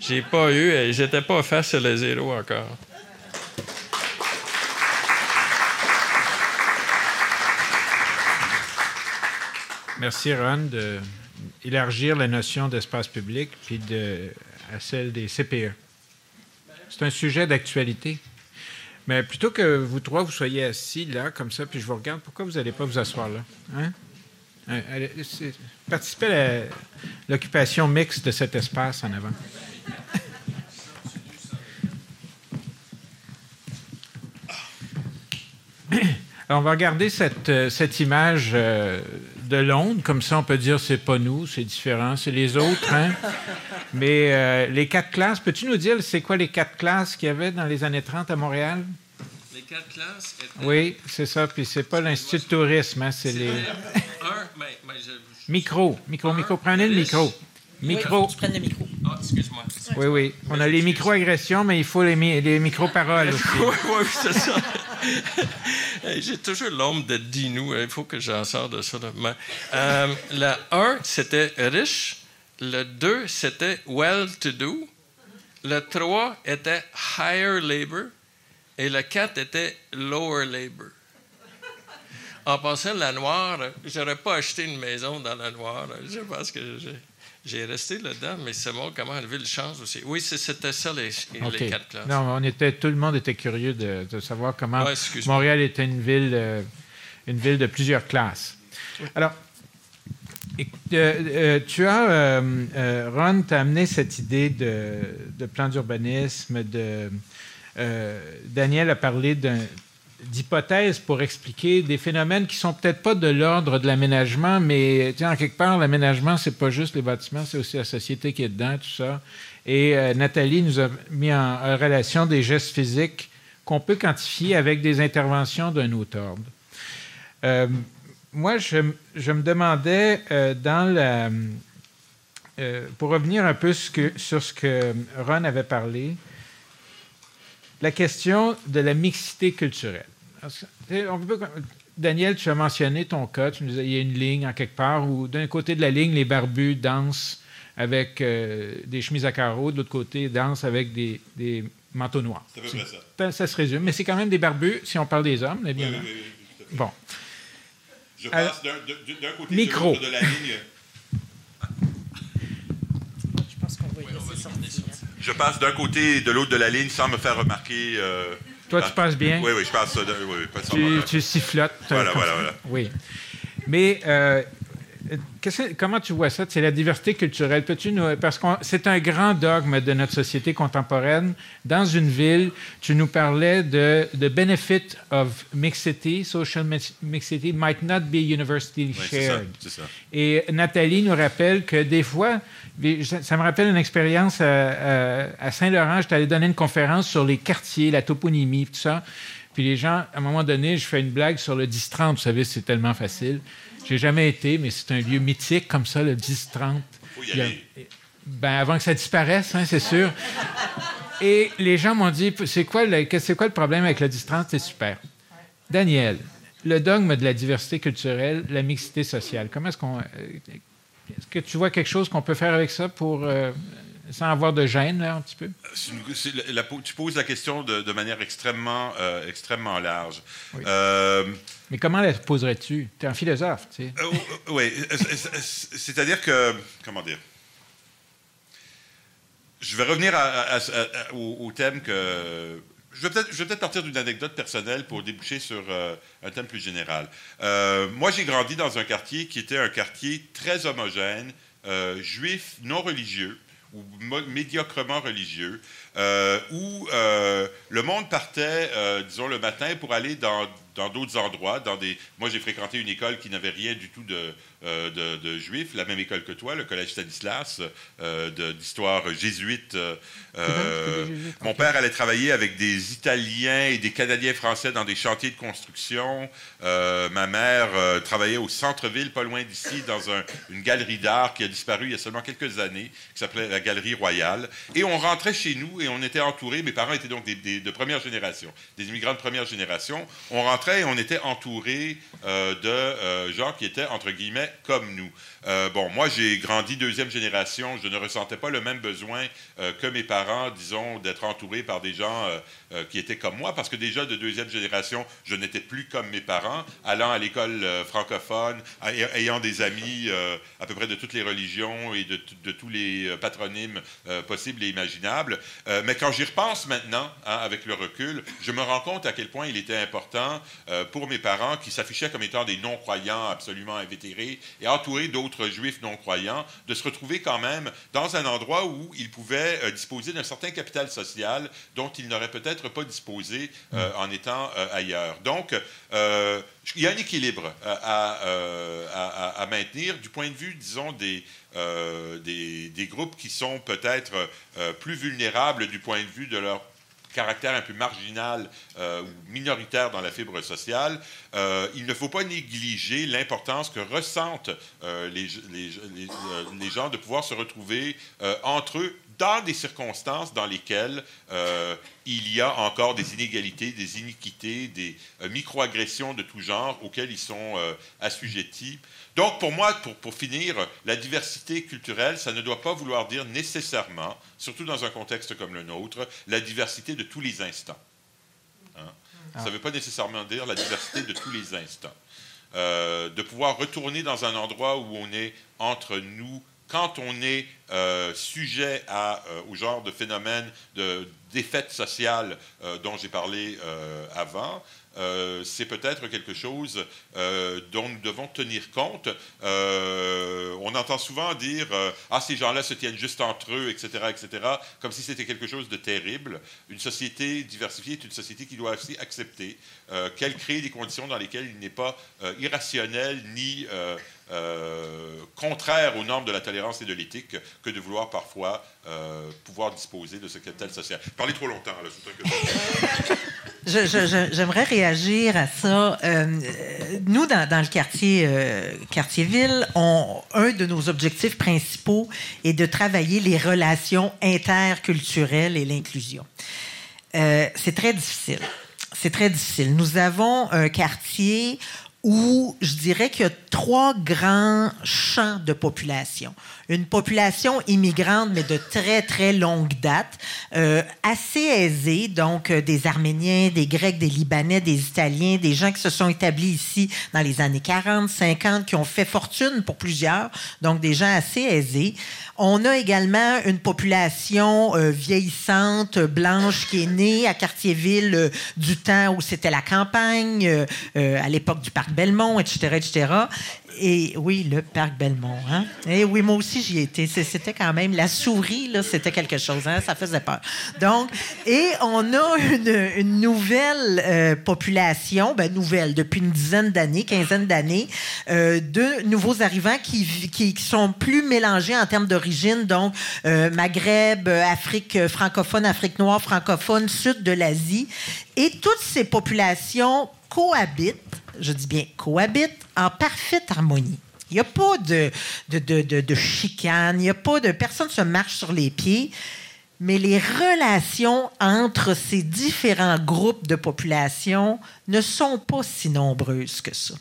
J'ai pas eu, euh, j'étais pas face à le zéro encore. Merci, Ron, d'élargir la notion d'espace public puis de, à celle des CPE. C'est un sujet d'actualité. Mais plutôt que vous trois, vous soyez assis là, comme ça, puis je vous regarde, pourquoi vous n'allez pas vous asseoir là? Hein? Participez à l'occupation mixte de cet espace en avant. [COUGHS] on va regarder cette, euh, image euh, de Londres. Comme ça, on peut dire c'est pas nous, c'est différent, c'est les autres. Hein? Mais euh, les quatre classes, peux-tu nous dire c'est quoi les quatre classes qu'il y avait dans les années 30 à Montréal? Les quatre classes Oui, c'est ça. Puis c'est pas l'Institut de tourisme, hein, c'est les. Micro, micro, micro. Prenez le micro. Micro. Oui, tu prennes le micro. Ah, excuse-moi. Oui, oui. On a les micro-agressions, mais il faut les, les micro-paroles aussi. [LAUGHS] oui, oui, c'est ça. [LAUGHS] J'ai toujours l'ombre de Dinou. Il faut que j'en sorte de ça. Euh, le 1, c'était riche. Le 2, c'était well-to-do. Le 3 était higher labor. Et le 4 était lower labor. En passant, la Noire, j'aurais pas acheté une maison dans la Noire. Je pense que j'ai resté là-dedans, mais c'est bon comment la ville change aussi. Oui, c'était ça, les, quatre classes. Non, on était, tout le monde était curieux de, savoir comment Montréal était une ville, euh, une ville de plusieurs classes. Alors, euh, euh, tu as, Ron, tu as amené cette idée de, de plan d'urbanisme, de euh, Daniel a parlé d'hypothèses pour expliquer des phénomènes qui sont peut-être pas de l'ordre de l'aménagement, mais en quelque part, l'aménagement, c'est pas juste les bâtiments, c'est aussi la société qui est dedans, tout ça. Et euh, Nathalie nous a mis en, relation des gestes physiques qu'on peut quantifier avec des interventions d'un autre ordre. Euh, moi, je, me demandais pour revenir un peu sur ce que Ron avait parlé, la question de la mixité culturelle. Daniel, tu as mentionné ton cas. Tu nous il y a une ligne en quelque part où, d'un côté de la ligne, les barbus dansent avec euh, des chemises à carreaux, de l'autre côté, dansent avec des, manteaux noirs. C'est ça. Ça se résume. Mais c'est quand même des barbus, si on parle des hommes, évidemment. Oui, oui, bon. Je passe d'un côté micro. de la ligne. Je passe d'un côté et de l'autre de la ligne sans me faire remarquer. Euh, Toi, tu passes bien? Oui, oui, je passe. Oui, tu, tu sifflotes. Voilà, voilà, voilà. Oui. Mais euh, comment tu vois ça? C'est la diversité culturelle. Peux-tu nous, parce que c'est un grand dogme de notre société contemporaine. Dans une ville, tu nous parlais de the benefit of mixity, social mixity might not be universally shared. ça, ça. Et Nathalie nous rappelle que des fois, ça me rappelle une expérience à, Saint-Laurent. J'étais allé donner une conférence sur les quartiers, la toponymie, tout ça. Puis les gens, à un moment donné, je fais une blague sur le 10-30. Vous savez, c'est tellement facile. J'ai jamais été, mais c'est un lieu mythique comme ça, le 10-30. Ben, avant que ça disparaisse, hein, c'est sûr. Et les gens m'ont dit c'est quoi, le, quoi le problème avec le 10-30 C'est super. Daniel, le dogme de la diversité culturelle, la mixité sociale, comment est-ce qu'on. Euh, est-ce que tu vois quelque chose qu'on peut faire avec ça pour. Euh, sans avoir de gêne, là, un petit peu? tu poses la question de, manière extrêmement, euh, extrêmement large. Mais comment la poserais-tu? Tu es un philosophe, tu sais. Euh, oui, c'est-à-dire que, comment dire, je vais revenir au, thème que... Je vais peut-être partir d'une anecdote personnelle pour déboucher sur euh, un thème plus général. Euh, moi, j'ai grandi dans un quartier qui était un quartier très homogène, juif non religieux ou médiocrement religieux, où le monde partait, disons, le matin pour aller dans dans d'autres endroits. Dans des... Moi, j'ai fréquenté une école qui n'avait rien du tout de, euh, de, juifs, la même école que toi, le collège Stanislas, euh, d'histoire jésuite. Euh, mon père allait travailler avec des Italiens et des Canadiens français dans des chantiers de construction. ma mère travaillait au centre-ville, pas loin d'ici, dans une galerie d'art qui a disparu il y a seulement quelques années, qui s'appelait la Galerie Royale. Et on rentrait chez nous et on était entourés. Mes parents étaient donc des, de première génération, des immigrants de première génération. On rentrait et on était entouré euh, de euh, gens qui étaient, entre guillemets, comme nous. Euh, bon, moi, j'ai grandi deuxième génération. Je ne ressentais pas le même besoin que mes parents, disons, d'être entouré par des gens qui étaient comme moi, parce que déjà de deuxième génération, je n'étais plus comme mes parents, allant à l'école francophone, ayant des amis à peu près de toutes les religions et de, tous les patronymes possibles et imaginables. mais quand j'y repense maintenant, hein, avec le recul, je me rends compte à quel point il était important euh, pour mes parents qui s'affichaient comme étant des non-croyants absolument invétérés et entourés d'autres juifs non-croyants, de se retrouver quand même dans un endroit où ils pouvaient euh, disposer d'un certain capital social dont ils n'auraient peut-être pas disposé euh, en étant ailleurs. Donc, il y a un équilibre à, maintenir du point de vue, disons, des, des, des, groupes qui sont peut-être plus vulnérables du point de vue de leur caractère un peu marginal euh, ou minoritaire dans la fibre sociale, euh, il ne faut pas négliger l'importance que ressentent euh, les, les, les, gens de pouvoir se retrouver entre eux dans des circonstances dans lesquelles il y a encore des inégalités, des iniquités, des microagressions de tout genre auxquelles ils sont assujettis. Donc, pour moi, pour, finir, la diversité culturelle, ça ne doit pas vouloir dire nécessairement, surtout dans un contexte comme le nôtre, la diversité de tous les instants. Hein? Ça ne veut pas nécessairement dire la diversité de tous les instants. Euh, de pouvoir retourner dans un endroit où on est entre nous quand on est euh, sujet euh, au genre de phénomène de défaite sociale dont j'ai parlé avant, euh, c'est peut-être quelque chose euh, dont nous devons tenir compte. Euh, on entend souvent dire Ah, ces gens-là se tiennent juste entre eux, etc., etc., comme si c'était quelque chose de terrible. Une société diversifiée est une société qui doit aussi accepter qu'elle crée des conditions dans lesquelles il n'est pas irrationnel ni contraire aux normes de la tolérance et de l'éthique que de vouloir parfois pouvoir disposer de ce tel social. Parlez trop longtemps, là, que... [LAUGHS] J'aimerais réagir à ça. Euh, nous, dans, le quartier, euh, quartier ville, on, un de nos objectifs principaux est de travailler les relations interculturelles et l'inclusion. Euh, c'est très difficile. C'est très difficile. Nous avons un quartier où je dirais qu'il y a trois grands champs de population une population immigrante, mais de très, très longue date, euh, assez aisée, donc euh, des Arméniens, des Grecs, des Libanais, des Italiens, des gens qui se sont établis ici dans les années 40, 50, qui ont fait fortune pour plusieurs, donc des gens assez aisés. On a également une population euh, vieillissante, blanche, qui est née à Cartierville du temps où c'était la campagne, à l'époque du parc Belmont, etc., etc. Et oui, le parc Belmont. Hein? Et oui, moi aussi, j'y étais. C'était quand même la souris, c'était quelque chose. Hein? Ça faisait peur. Donc, et on a une, nouvelle euh, population, ben, nouvelle, depuis une dizaine d'années, quinzaine d'années, euh, de nouveaux arrivants qui, qui, sont plus mélangés en termes d'origine. Donc, euh, Maghreb, Afrique francophone, Afrique noire, francophone, sud de l'Asie. Et toutes ces populations cohabitent je dis bien cohabitent en parfaite harmonie. Il n'y a pas de, de, de, de, chicane, il n'y a pas de... Personne se marche sur les pieds, mais les relations entre ces différents groupes de population ne sont pas si nombreuses que ça.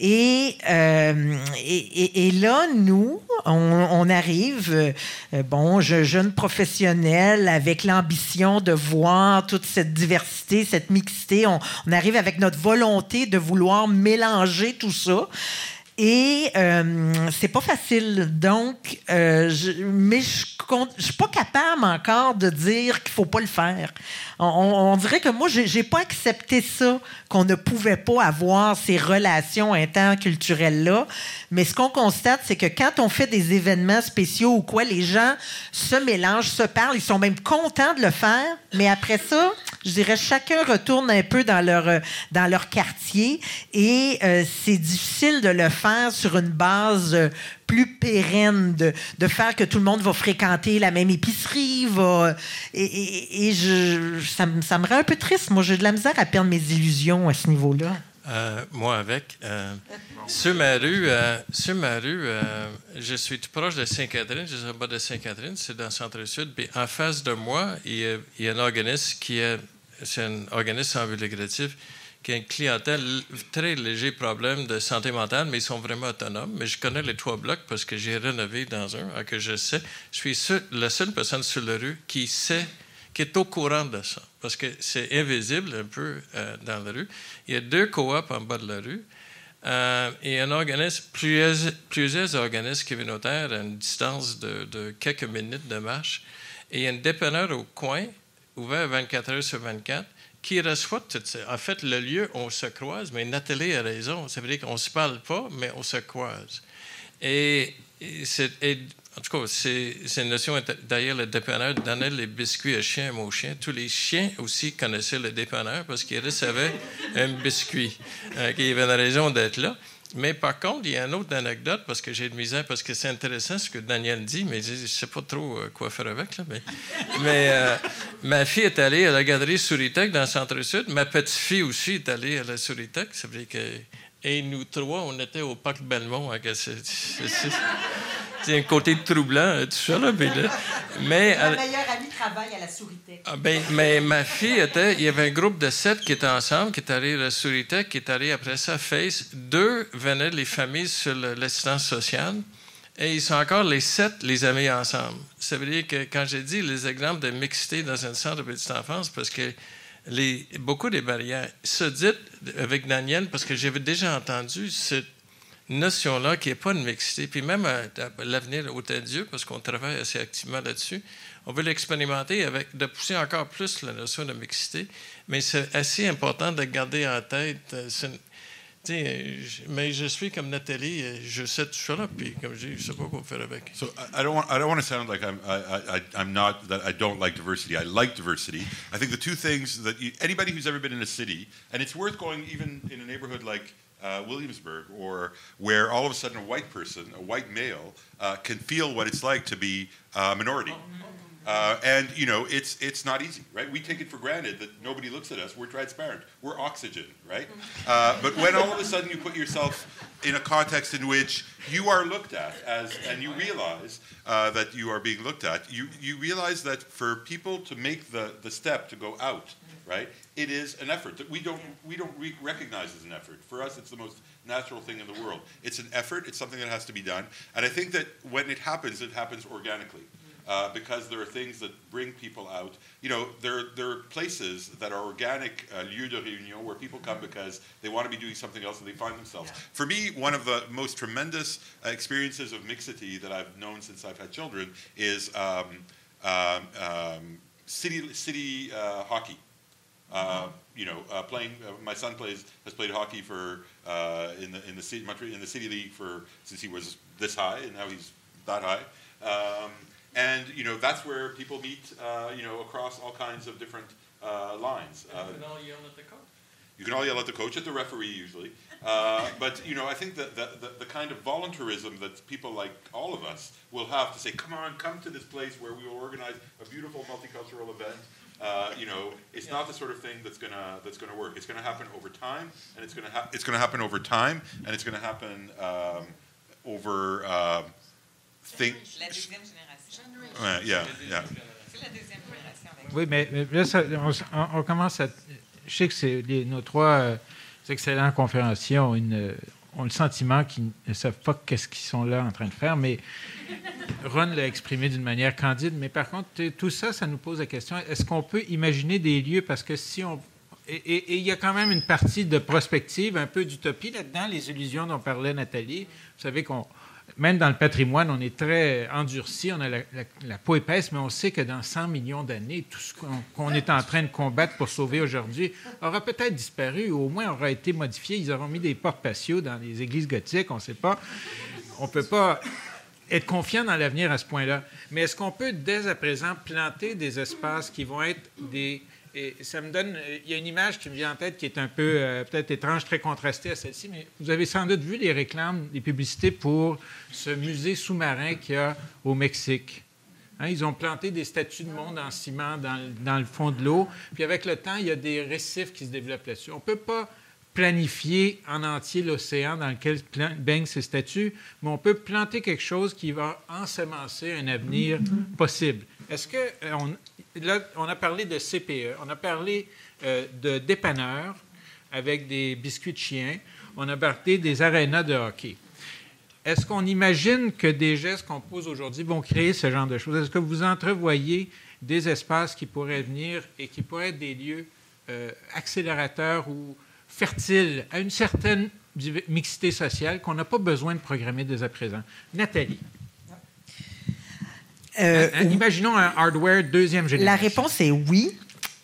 Euh, et, et, là, nous, on, arrive, euh, bon, jeune professionnel avec l'ambition de voir toute cette diversité, cette mixité. On, on arrive avec notre volonté de vouloir mélanger tout ça. Et euh, c'est pas facile. Donc, euh, je, mais je, je suis pas capable encore de dire qu'il faut pas le faire. On, on dirait que moi, j'ai pas accepté ça, qu'on ne pouvait pas avoir ces relations interculturelles-là. Mais ce qu'on constate, c'est que quand on fait des événements spéciaux ou quoi, les gens se mélangent, se parlent, ils sont même contents de le faire. Mais après ça, je dirais, chacun retourne un peu dans leur, euh, dans leur quartier et euh, c'est difficile de le faire sur une base euh, plus pérenne, de, de, faire que tout le monde va fréquenter la même épicerie. Va, et, et, je, ça, ça, me rend un peu triste. Moi, j'ai de la misère à perdre mes illusions à ce niveau-là. moi avec. sur ma rue, sur je suis tout proche de Sainte-Catherine, je suis en bas de Sainte-Catherine, c'est dans le centre-sud. Puis en face de moi, il y a un organisme qui est c'est un organisme sans but qui a une clientèle très léger problème de santé mentale, mais ils sont vraiment autonomes. Mais je connais les trois blocs parce que j'ai rénové dans un, que je sais. Je suis la seule personne sur la rue qui sait, qui est au courant de ça, parce que c'est invisible un peu euh, dans la rue. Il y a deux coops en bas de la rue. Euh, et un organisme, plusieurs, plusieurs organismes communautaires à une distance de, de quelques minutes de marche. Et il y a un dépanneur au coin ouvert 24 heures sur 24, qui reçoit tout ça. En fait, le lieu, on se croise, mais Nathalie a raison. Ça veut dire qu'on ne se parle pas, mais on se croise. Et, en tout cas, c'est une notion. D'ailleurs, le dépanneur donnait les biscuits à chien et aux chiens. Tous les chiens aussi connaissaient le dépanneur parce qu'ils recevaient un biscuit. Euh, il y avait une raison d'être là. Mais par contre, il y a une autre anecdote, parce que j'ai de misère, parce que c'est intéressant ce que Daniel dit, mais je ne sais pas trop euh, quoi faire avec. Là, mais, [LAUGHS] euh, ma fille est allée à la galerie Souritech dans le centre-sud. Ma petite-fille aussi est allée à la Souritech. Ça veut que, et nous trois, on était au parc Belmont. Hein, c'est un côté troublant, tout ça. Là, mais, mais, Mon meilleur ami travaille à la Souritech. Ah, ben, mais ma fille était... Il y avait un groupe de sept qui étaient ensemble, qui est allé à la Souritech, qui est allé après ça Face. Deux venaient les familles sur l'assistance sociale. Et ils sont encore les sept, les amis ensemble. Ça veut dire que quand j'ai dit les exemples de mixité dans un centre de petite enfance, parce que beaucoup des barrières se dit avec Daniel, parce que j'avais déjà entendu cette notion-là qui n'est pas une mixité, puis même à, l'avenir au Dieu, parce qu'on travaille assez activement là-dessus, on veut l'expérimenter avec de pousser encore plus la notion de mixité, mais c'est assez important de garder en tête. Euh, So I don't want, I don't want to sound like I'm, I, I, I'm not that I don't like diversity. I like diversity. I think the two things that you, anybody who's ever been in a city, and it's worth going even in a neighborhood like uh, Williamsburg, or where all of a sudden a white person, a white male, uh, can feel what it's like to be a minority. Uh, and you know, it's it's not easy, right? We take it for granted that nobody looks at us. We're transparent. We're oxygen, right? Uh, but when all of a sudden you put yourself in a context in which you are looked at as, and you realize uh, that you are being looked at, you you realize that for people to make the the step to go out, right? It is an effort that we don't we don't re- recognize as an effort. For us, it's the most natural thing in the world. It's an effort. It's something that has to be done. And I think that when it happens, it happens organically uh, because there are things that bring people out. You know, there, there are places that are organic uh, lieux de réunion where people come because they want to be doing something else and they find themselves. Yeah. For me, one of the most tremendous uh, experiences of mixity that I've known since I've had children is um, um, um, city, city uh, hockey. Uh, you know, uh, playing. Uh, my son plays has played hockey for uh, in the in the city in the city league for since he was this high, and now he's that high. Um, and you know that's where people meet. Uh, you know across all kinds of different uh, lines. you can all yell at the coach. You can all yell at the coach, at the referee usually. Uh, [LAUGHS] but you know, I think that the, the, the, kind of voluntarism that people like all of us will have to say, "Come on, come to this place where we will organize a beautiful multicultural event." Uh, you know, it's yeah. not the sort of thing that's gonna that's gonna work. It's gonna happen over time, and it's gonna ha- it's gonna happen over time, and it's gonna happen um, over uh, think. Ouais. Oui, mais, là, ça, on, commence à. Je sais que c'est nos trois euh, excellents conférenciers ont, une, ont le sentiment qu'ils ne savent pas qu'est-ce qu'ils sont là en train de faire, mais Ron l'a exprimé d'une manière candide. Mais par contre, tout ça, ça nous pose la question est-ce qu'on peut imaginer des lieux? Parce que si on. Et, il y a quand même une partie de prospective, un peu d'utopie là-dedans, les illusions dont parlait Nathalie. Vous savez qu'on même dans le patrimoine, on est très endurci, on a la, peau épaisse, mais on sait que dans 100 millions d'années, tout ce qu'on est en train de combattre pour sauver aujourd'hui aura peut-être disparu, ou au moins aura été modifié. Ils auront mis des portes patios dans les églises gothiques, on ne sait pas. On ne peut pas être confiant dans l'avenir à ce point-là. Mais est-ce qu'on peut dès à présent planter des espaces qui vont être des et ça me donne. Il y a une image qui me vient en tête qui est un peu euh, peut-être étrange, très contrastée à celle-ci, mais vous avez sans doute vu les réclames, les publicités pour ce musée sous-marin qu'il y a au Mexique. Hein, ils ont planté des statues de monde en ciment dans, dans le fond de l'eau, puis avec le temps, il y a des récifs qui se développent là-dessus. On ne peut pas planifier en entier l'océan dans lequel baignent ces statues, mais on peut planter quelque chose qui va ensemencer un avenir possible. Est-ce que euh, on, on a parlé de CPE, on a parlé euh, de dépanneurs avec des biscuits de chiens, on a parlé des arénas de hockey. Est-ce qu'on imagine que des gestes qu'on pose aujourd'hui vont créer ce genre de choses? Est-ce que vous entrevoyez des espaces qui pourraient venir et qui pourraient être des lieux euh, accélérateurs ou fertiles à une certaine mixité sociale qu'on n'a pas besoin de programmer dès à présent? Nathalie. Euh, imaginons un hardware deuxième génération. La réponse est oui.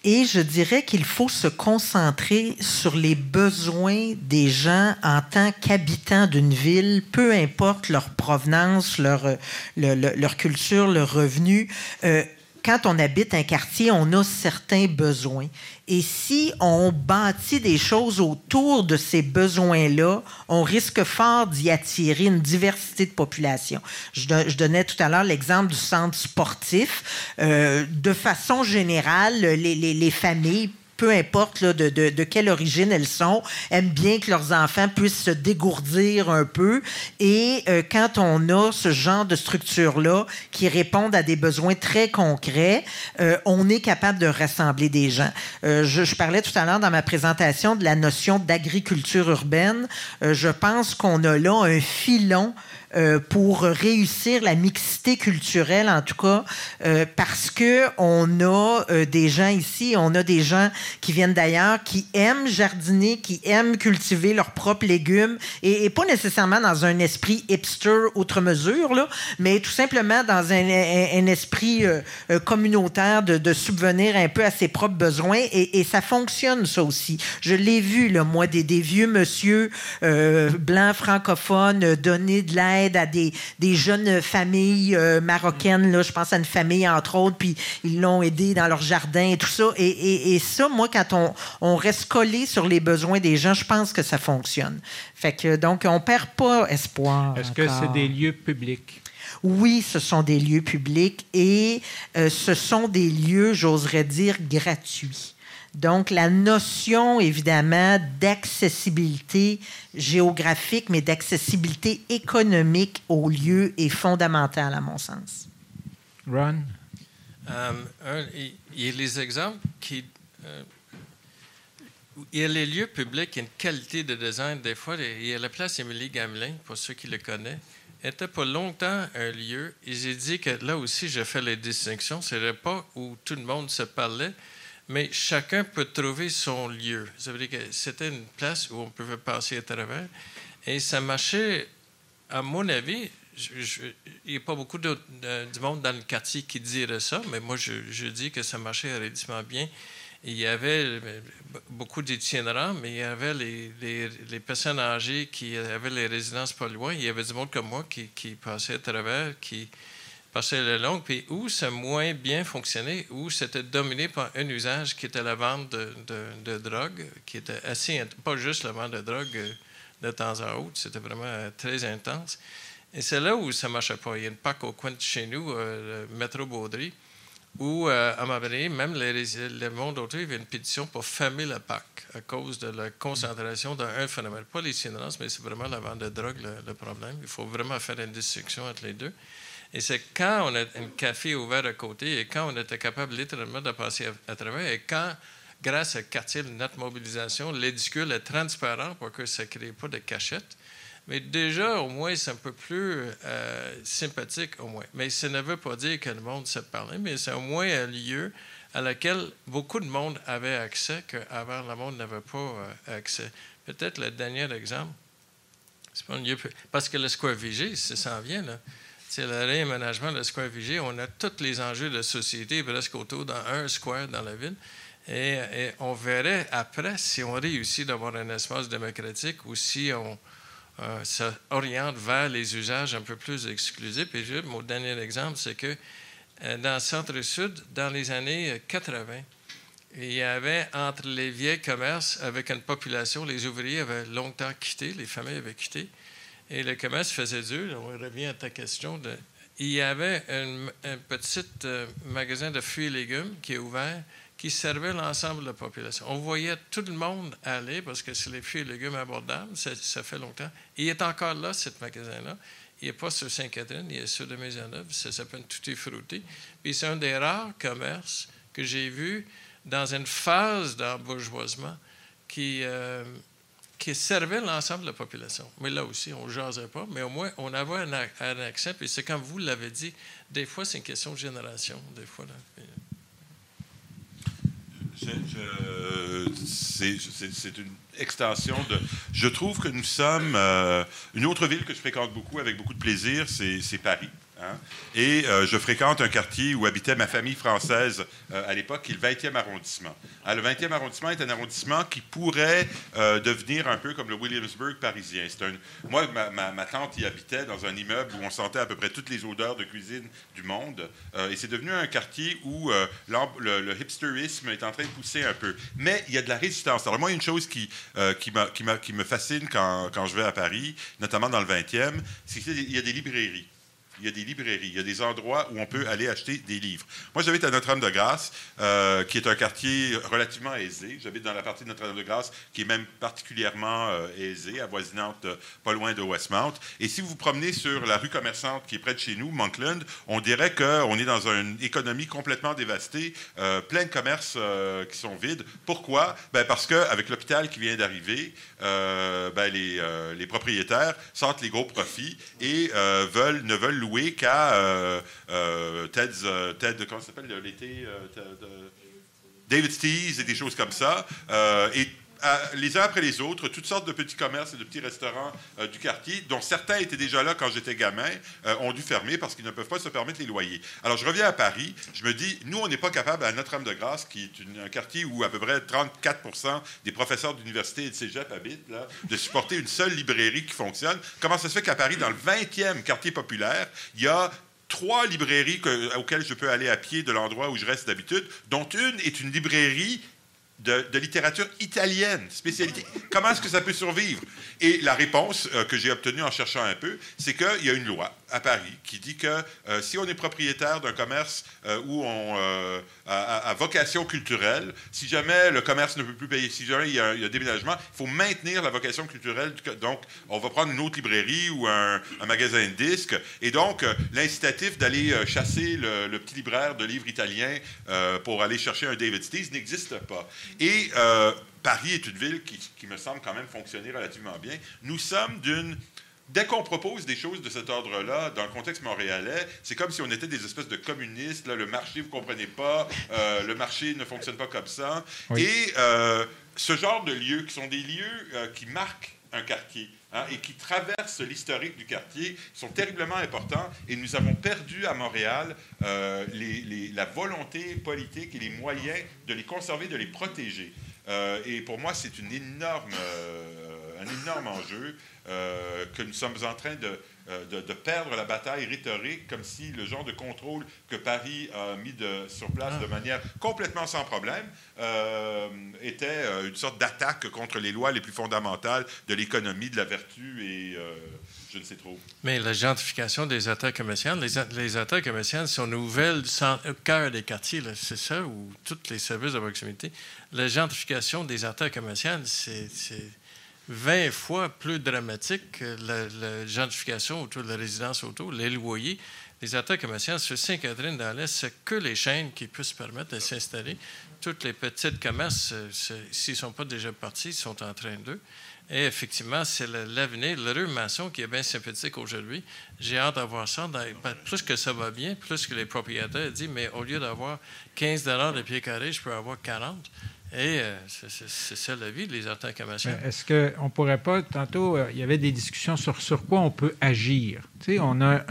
Et je dirais qu'il faut se concentrer sur les besoins des gens en tant qu'habitants d'une ville, peu importe leur provenance, leur, euh, leur culture, leur revenu. Euh, quand on habite un quartier, on a certains besoins. Et si on bâtit des choses autour de ces besoins-là, on risque fort d'y attirer une diversité de population. Je, donnais tout à l'heure l'exemple du centre sportif. Euh, de façon générale, les, les, les familles peu importe de, de, quelle origine elles sont, aiment bien que leurs enfants puissent se dégourdir un peu. Et euh, quand on a ce genre de structure-là qui répondent à des besoins très concrets, euh, on est capable de rassembler des gens. Euh, je, je, parlais tout à l'heure dans ma présentation de la notion d'agriculture urbaine. je pense qu'on a là un filon euh, pour réussir la mixité culturelle, en tout cas, euh, parce que on a euh, des gens ici, on a des gens qui viennent d'ailleurs, qui aiment jardiner, qui aiment cultiver leurs propres légumes, et, pas nécessairement dans un esprit hipster outre mesure, là, mais tout simplement dans un, esprit communautaire de, subvenir un peu à ses propres besoins, et, ça fonctionne, ça aussi. Je l'ai vu, là, moi, des, des vieux monsieur blancs francophones donner de l'aide à des, des jeunes familles euh, marocaines. Là, je pense à une famille, entre autres, puis ils l'ont aidé dans leur jardin et tout ça. Et, et, et ça, moi, quand on, on, reste collé sur les besoins des gens, je pense que ça fonctionne. Fait que, donc, on perd pas espoir. Est-ce que c'est des lieux publics? Oui, ce sont des lieux publics et euh, ce sont des lieux, j'oserais dire, gratuits. Donc, la notion, évidemment, d'accessibilité géographique, mais d'accessibilité économique au lieu est fondamentale, à mon sens. Ron? Euh, il y a les exemples qui. Euh, il y a les lieux publics, il y a une qualité de design. Des fois, il y a la place Émilie Gamelin, pour ceux qui le connaissent, était pas longtemps un lieu. Et j'ai dit que là aussi, je fais les distinctions. Ce n'était pas où tout le monde se parlait, mais chacun peut trouver son lieu. Ça veut dire que c'était une place où on pouvait passer à travers. Et ça marchait, à mon avis, il n'y a pas beaucoup de, du monde dans le quartier qui dirait ça, mais moi, je, dis que ça marchait relativement bien. Il y avait euh, beaucoup d'itinérants, mais il y avait les, les, personnes âgées qui avaient les résidences pas loin. Il y avait du monde comme moi qui, qui passait à travers, qui, passer le long, puis où ça moins bien fonctionné, où c'était dominé par un usage qui était la vente de, drogue, qui était assez, pas juste la vente de drogue euh, de temps à autre, c'était vraiment euh, très intense. Et c'est là où ça ne marchait pas. Il y a une PAC au coin de chez nous, euh, le métro Baudry, où, à un moment donné, même les, le monde autour, il y avait une pétition pour fermer la PAC à cause de la concentration d'un phénomène. Pas l'itinérance, mais c'est vraiment la vente de drogue le, problème. Il faut vraiment faire une distinction entre les deux. Et c'est quand on a un café ouvert à côté et quand on était capable littéralement de passer à, travers et quand, grâce à quartier de notre mobilisation, l'édicule est transparent pour que ça ne crée pas de cachette. Mais déjà, au moins, c'est un peu plus euh, sympathique, au moins. Mais ça ne veut pas dire que le monde se parlait, mais c'est au moins un lieu à lequel beaucoup de monde avait accès qu'avant, le monde n'avait pas euh, accès. Peut-être le dernier exemple, c'est pas un lieu... Parce que le Square Vigé, ça s'en vient, là c'est le réaménagement de Square Vigée. On a tous les enjeux de société presque autour d'un square dans la ville. Et, on verrait après si on réussit d'avoir un espace démocratique ou si on euh, s'oriente vers les usages un peu plus exclusifs. Et juste, mon dernier exemple, c'est que euh, dans le centre-sud, dans les années 80, il y avait entre les vieux commerces avec une population, les ouvriers avaient longtemps quitté, les familles avaient quitté. Et le commerce faisait dur. On revient à ta question. Il y avait un, petit euh, magasin de fruits et légumes qui est ouvert, qui servait l'ensemble de la population. On voyait tout le monde aller parce que c'est les fruits et légumes abordables. Ça, fait longtemps. il est encore là, ce magasin-là. Il n'est pas sur Sainte-Catherine, il est sur de Maisonneuve. Ça s'appelle Tutti. Puis c'est un des rares commerces que j'ai vu dans une phase d'embourgeoisement qui. Euh, qui servait l'ensemble de la population. Mais là aussi, on ne jasait pas, mais au moins, on avait un, accès. Puis c'est comme vous l'avez dit, des fois, c'est une question de génération. Des fois, c'est une extension de. Je trouve que nous sommes. Euh, une autre ville que je fréquente beaucoup avec beaucoup de plaisir, c'est Paris. Hein. Et euh, je fréquente un quartier où habitait ma famille française euh, à l'époque, qui est le 20e arrondissement. Ah, le 20e arrondissement est un arrondissement qui pourrait euh, devenir un peu comme le Williamsburg parisien. Moi, ma, tante y habitait dans un immeuble où on sentait à peu près toutes les odeurs de cuisine du monde. et c'est devenu un quartier où le, hipsterisme est en train de pousser un peu. Mais il y a de la résistance. Alors moi, une chose qui, qui, qui, me fascine quand, quand je vais à Paris, notamment dans le 20e, c'est qu'il y a des librairies il y a des librairies, il y a des endroits où on peut aller acheter des livres. Moi, j'habite à Notre-Dame-de-Grâce, euh, qui est un quartier relativement aisé. J'habite dans la partie de Notre-Dame-de-Grâce qui est même particulièrement euh, aisée, avoisinante pas loin de Westmount. Et si vous vous promenez sur la rue commerçante qui est près de chez nous, Monkland, on dirait qu'on est dans une économie complètement dévastée, euh, plein de commerces qui sont vides. Pourquoi? Ben parce qu'avec l'hôpital qui vient d'arriver, ben les, propriétaires sortent les gros profits et ne veulent louer qu'à euh, euh, euh, Ted, comment ça s'appelle l'été David Stees et des choses comme ça. et les uns après les autres, toutes sortes de petits commerces et de petits restaurants euh, du quartier, dont certains étaient déjà là quand j'étais gamin, euh, ont dû fermer parce qu'ils ne peuvent pas se permettre les loyers. Alors, je reviens à Paris. Je me dis, nous, on n'est pas capable, à Notre-Dame-de-Grâce, qui est un quartier où à peu près 34 des professeurs d'université et de cégep habitent, de supporter une seule librairie qui fonctionne. Comment ça se fait qu'à Paris, dans le 20e quartier populaire, il y a trois librairies auxquelles je peux aller à pied de l'endroit où je reste d'habitude, dont une est une librairie de, littérature italienne, spécialité. Comment est-ce que ça peut survivre? Et la réponse euh, que j'ai obtenue en cherchant un peu, c'est qu'il y a une loi à Paris qui dit que euh, si on est propriétaire d'un commerce euh, où on a, vocation culturelle, si jamais le commerce ne peut plus payer, si jamais il y a, déménagement, il faut maintenir la vocation culturelle. Donc, on va prendre une autre librairie ou un, magasin de disques. Et donc, l'incitatif d'aller chasser le, petit libraire de livres italiens pour aller chercher un David Stees n'existe pas. Et euh, Paris est une ville qui, me semble quand même fonctionner relativement bien. Nous sommes d'une Dès qu'on propose des choses de cet ordre-là dans le contexte montréalais, c'est comme si on était des espèces de communistes. le marché, vous ne comprenez pas, euh, le marché ne fonctionne pas comme ça. Et euh, ce genre de lieux, qui sont des lieux qui marquent un quartier hein, et qui traversent l'historique du quartier, sont terriblement importants. Et nous avons perdu à Montréal euh, la volonté politique et les moyens de les conserver, de les protéger. Euh, et pour moi, c'est une énorme, euh, un énorme enjeu que nous sommes en train de, de, perdre la bataille rhétorique, comme si le genre de contrôle que Paris a mis de, sur place de ah. manière complètement sans problème était une sorte d'attaque contre les lois les plus fondamentales de l'économie, de la vertu et je ne sais trop. Mais la gentrification des attaques commerciales, les, les attaques commerciales sont nouvelles au cœur des quartiers, c'est ça, où tous les services de proximité. La gentrification des attaques commerciales, c'est 20 fois plus dramatique que la, gentrification autour de la résidence auto, les loyers. Les attaques commerciales sur Saint-Catherine dans l'Est, c'est que les chaînes qui se permettre de s'installer. Toutes les petites commerces, euh, s'ils ne sont pas déjà partis, sont en train d'eux. Et effectivement, c'est l'avenir. Le maçon qui est bien sympathique aujourd'hui. J'ai hâte d'avoir ça. Plus que ça va bien, plus que les propriétaires disent, mais au lieu d'avoir 15 de pied carré, je peux avoir 40. Et euh, c'est ça la vie, commerciales. Ben, est-ce qu'on ne pourrait pas, tantôt, euh, il y avait des discussions sur sur quoi on peut agir? Tu sais, on a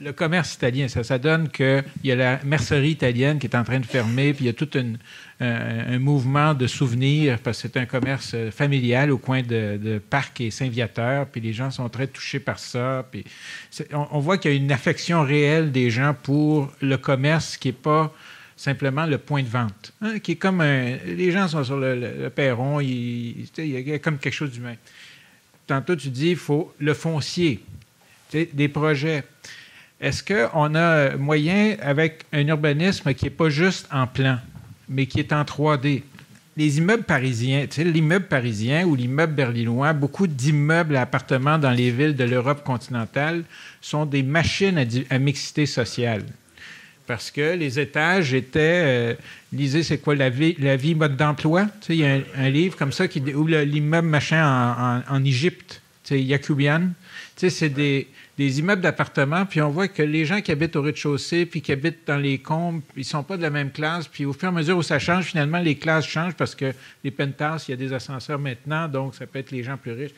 le commerce italien, ça, ça donne qu'il y a la mercerie italienne qui est en train de fermer, puis il y a tout un, mouvement de souvenirs, parce que c'est un commerce euh, familial au coin de, de Parc et Saint-Viateur, puis les gens sont très touchés par ça. Puis on, on voit qu'il y a une affection réelle des gens pour le commerce qui n'est pas simplement le point de vente, hein, qui est comme un, les gens sont sur le, perron, il, y a comme quelque chose d'humain. Tantôt, tu dis, il faut le foncier, des projets. Est-ce qu'on a moyen, avec un urbanisme qui n'est pas juste en plan, mais qui est en 3D? Les immeubles parisiens, l'immeuble parisien ou l'immeuble berlinois, beaucoup d'immeubles à appartements dans les villes de l'Europe continentale sont des machines à mixité sociale parce que les étages étaient. Euh, lisez, c'est quoi la vie, la vie mode d'emploi? Il y a un, livre comme ça qui, ou l'immeuble machin en, en, Égypte, tu sais, Yakubian. C'est des, des, immeubles d'appartements, puis on voit que les gens qui habitent au rez-de-chaussée, puis qui habitent dans les combes, ils ne sont pas de la même classe. Puis au fur et à mesure où ça change, finalement, les classes changent parce que les penthouses, il y a des ascenseurs maintenant, donc ça peut être les gens plus riches.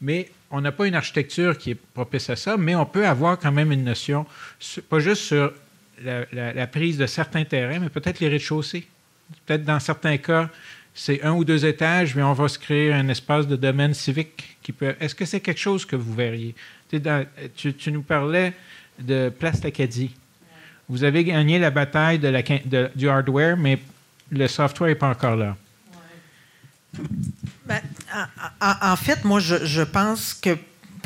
Mais on n'a pas une architecture qui est propice à ça, mais on peut avoir quand même une notion, pas juste sur la, prise de certains terrains, mais peut-être les rez-de-chaussée. Peut-être dans certains cas, c'est un ou deux étages, mais on va se créer un espace de domaine civique qui peut. Est-ce que c'est quelque chose que vous verriez? tu, nous parlais de Place Acadie. Vous avez gagné la bataille du hardware, mais le software n'est pas encore là. Ben, en, fait, moi, je pense que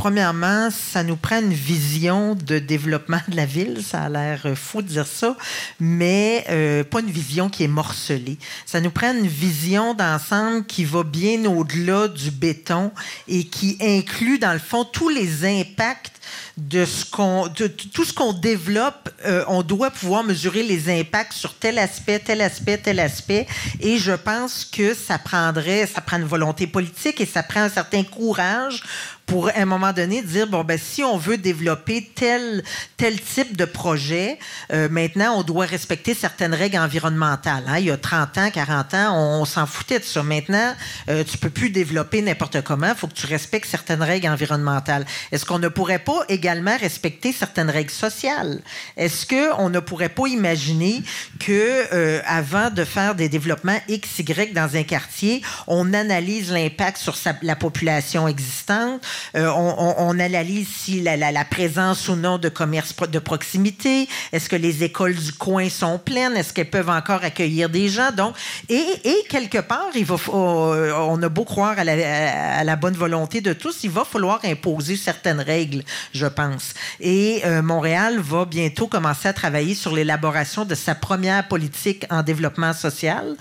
premièrement, ça nous prend une vision de développement de la ville. Ça a l'air fou de dire ça, mais euh, pas une vision qui est morcelée. Ça nous prend une vision d'ensemble qui va bien au-delà du béton et qui inclut, dans le fond, tous les impacts de ce qu'on, tout ce qu'on développe, euh, on doit pouvoir mesurer les impacts sur tel aspect, tel aspect, tel aspect. Et je pense que ça prendrait, ça prend une volonté politique et ça prend un certain courage pour, à un moment donné, dire, bon, ben, si on veut développer tel, tel type de projet, euh, maintenant, on doit respecter certaines règles environnementales. Hein. Il y a 30 ans, 40 ans, on, s'en foutait de ça. Maintenant, euh, tu peux plus développer n'importe comment. Il faut que tu respectes certaines règles environnementales. Est-ce qu'on ne pourrait pas également respecter certaines règles sociales? Est-ce qu'on ne pourrait pas imaginer que euh, avant de faire des développements X, Y dans un quartier, on analyse l'impact sur la population existante, euh, on, analyse si la, présence ou non de commerce de proximité. Est-ce que les écoles du coin sont pleines? Est-ce qu'elles peuvent encore accueillir des gens? Donc, et, quelque part, va, euh, on a beau croire à la, bonne volonté de tous, il va falloir imposer certaines règles, je pense. Et euh, Montréal va bientôt commencer à travailler sur l'élaboration de sa première politique en développement social.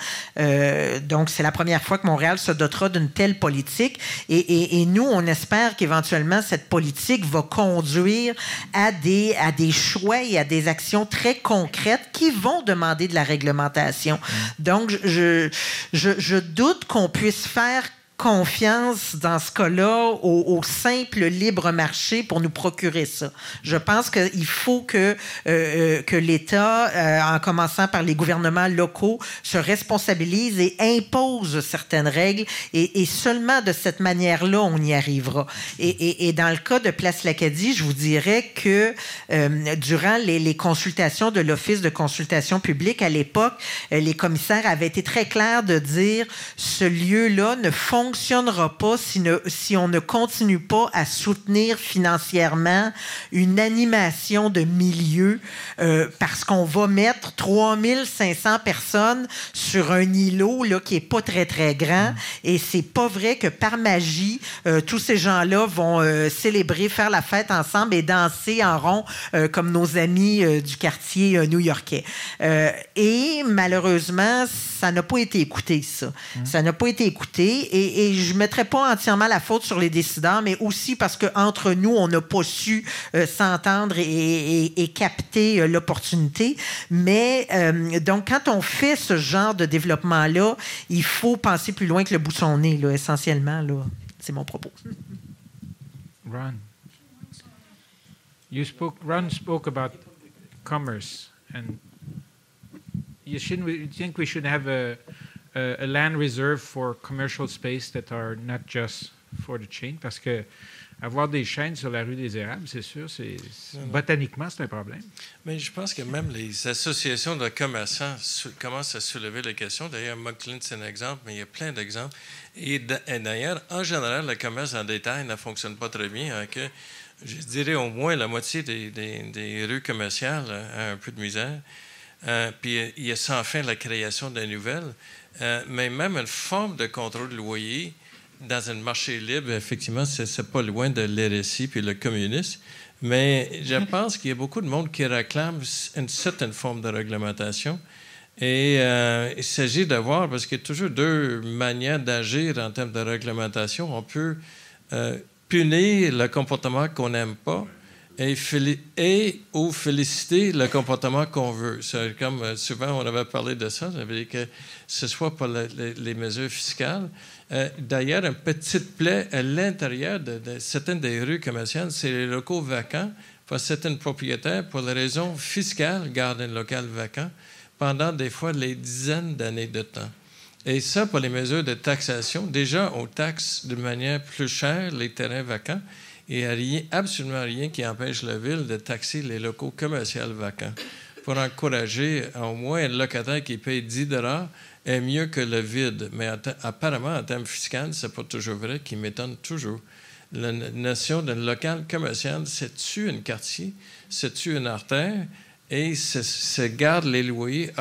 donc, c'est la première fois que Montréal se dotera d'une telle politique. et nous, on espère qu'éventuellement, cette politique va conduire à des, à des choix et à des actions très concrètes qui vont demander de la réglementation. Mm. Donc, je, je, je doute qu'on puisse faire confiance dans ce cas-là au, simple libre marché pour nous procurer ça. Je pense qu'il faut que, euh, euh, que l'État, euh, en commençant par les gouvernements locaux, se responsabilise et impose certaines règles et, seulement de cette manière-là, on y arrivera. Et, et, dans le cas de Place L'Acadie, je vous dirais que durant les, les, consultations de l'Office de consultation publique à l'époque, les commissaires avaient été très clairs de dire ce lieu-là ne fonctionne fonctionnera pas si, si on ne continue pas à soutenir financièrement une animation de milieu euh, parce qu'on va mettre 3500 personnes sur un îlot là, qui est pas très, très grand. Et c'est pas vrai que par magie, euh, tous ces gens-là vont euh, célébrer, faire la fête ensemble et danser en rond comme nos amis du quartier new-yorkais. et malheureusement, ça n'a pas été écouté, ça. Mmh. Ça n'a pas été écouté. Et, et je ne mettrai pas entièrement la faute sur les décideurs, mais aussi parce qu'entre nous, on n'a pas su euh, s'entendre et, capter euh, l'opportunité. Mais euh, donc, quand on fait ce genre de développement-là, il faut penser plus loin que le bout de son nez, essentiellement. Là. C'est mon propos. Ron. You spoke, Ron spoke about commerce and you shouldn't you think we should have a a, land reserve for commercial space that are not just for the chain, parce que avoir des chaînes sur la rue des Érables, c'est sûr, c'est botaniquement, c'est un problème. Mais je pense que même les associations de commerçants commencent à soulever la question. D'ailleurs, McLean, c'est un exemple, mais il y a plein d'exemples. Et d'ailleurs, en général, le commerce en détail ne fonctionne pas très bien. Hein, que, je dirais au moins la moitié des, des, rues commerciales a un peu de misère. Euh, puis il y a sans fin la création de nouvelles. Euh, mais même une forme de contrôle de loyer dans un marché libre, effectivement, c'est pas loin de l'RSI puis le communisme. Mais je pense qu'il y a beaucoup de monde qui réclame une certaine forme de réglementation. Et euh, il s'agit de voir, parce qu'il y a toujours deux manières d'agir en termes de réglementation. On peut euh, punir le comportement qu'on n'aime pas, et, ou féliciter le comportement qu'on veut. Comme euh, souvent on avait parlé de ça, ça veut dire que ce soit pour les, mesures fiscales. Euh, d'ailleurs, une petite plaie à l'intérieur de, certaines des rues commerciales, c'est les locaux vacants. Pour certains propriétaires, pour les raisons fiscales, gardent un local vacant pendant des fois les dizaines d'années de temps. Et ça, pour les mesures de taxation, déjà, on taxe de manière plus chère les terrains vacants et il n'y a absolument rien qui empêche la ville de taxer les locaux commerciaux vacants pour encourager au moins un locataire qui paye 10 est mieux que le vide. Mais apparemment, en termes fiscaux, ce n'est pas toujours vrai, qui m'étonne toujours. La notion d'un local commercial, c'est-tu un quartier, c'est-tu une artère? et se, garde les loyers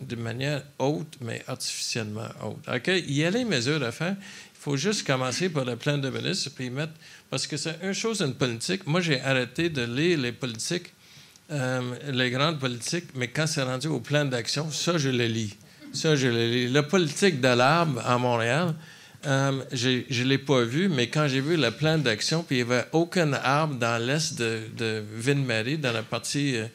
de manière haute, mais artificiellement haute. OK? Il y a les mesures à faire. Faut juste commencer par le plan de ministre puis mettre. Parce que c'est une chose, une politique. Moi, j'ai arrêté de lire les politiques, euh, les grandes politiques, mais quand c'est rendu au plan d'action, ça, je le lis. Ça, je le lis. La politique de l'arbre à Montréal, euh, je ne l'ai pas vu, mais quand j'ai vu le plan d'action, puis il n'y avait aucun arbre dans l'est de, de Ville-Marie, dans la partie euh,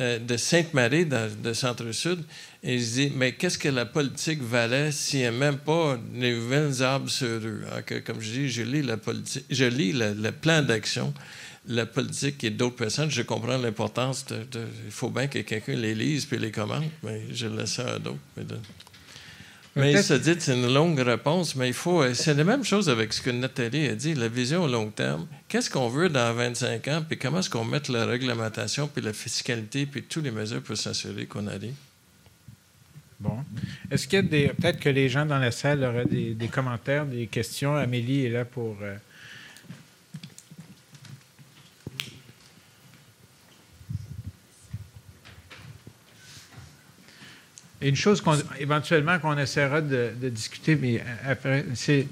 euh, de Sainte-Marie, de Centre-Sud, et je dis, mais qu'est-ce que la politique valait s'il n'y a même pas les nouvelles arbres sur eux? Ah, comme je dis, je lis, le, plan d'action, la politique et d'autres personnes. Je comprends l'importance Il faut bien que quelqu'un les lise puis les commente, mais je laisse ça à d'autres. Mais ça dit, c'est une longue réponse, mais il faut. Euh, c'est la même chose avec ce que Nathalie a dit, la vision à long terme. Qu'est-ce qu'on veut dans 25 ans, puis comment est-ce qu'on met la réglementation, puis la fiscalité, puis toutes les mesures pour s'assurer qu'on arrive? Bon. Est-ce qu'il y a des. Peut-être que les gens dans la salle auraient des, commentaires, des questions? Amélie est là pour. Euh, une chose qu'on, éventuellement qu'on essaiera de, discuter, mais après, c'est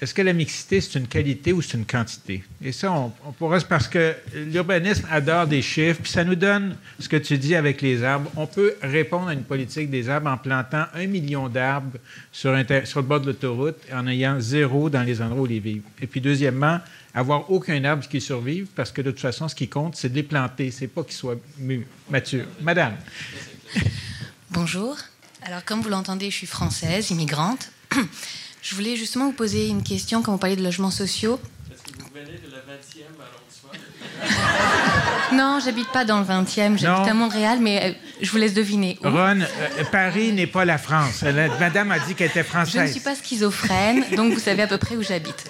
est-ce que la mixité, c'est une qualité ou c'est une quantité? Et ça, on, pourrait, parce que l'urbanisme adore des chiffres, puis ça nous donne ce que tu dis avec les arbres. On peut répondre à une politique des arbres en plantant un million d'arbres sur, le bord de l'autoroute en ayant zéro dans les endroits où ils vivent. Et puis, deuxièmement, avoir aucun arbre qui survive, parce que de toute façon, ce qui compte, c'est de les planter, c'est pas qu'ils soient matures. Madame. Bonjour. Alors, comme vous l'entendez, je suis française, immigrante. [CLEARS THROAT] Je voulais justement vous poser une question quand vous parlez de logements sociaux. Est-ce que vous venez de la 20e arrondissement [LAUGHS] Non, j'habite pas dans le 20e, j'habite à Montréal, mais euh, je vous laisse deviner. Ron, euh, Paris n'est pas la France. madame a dit qu'elle était française. Je ne suis pas schizophrène, donc vous savez à peu près où j'habite.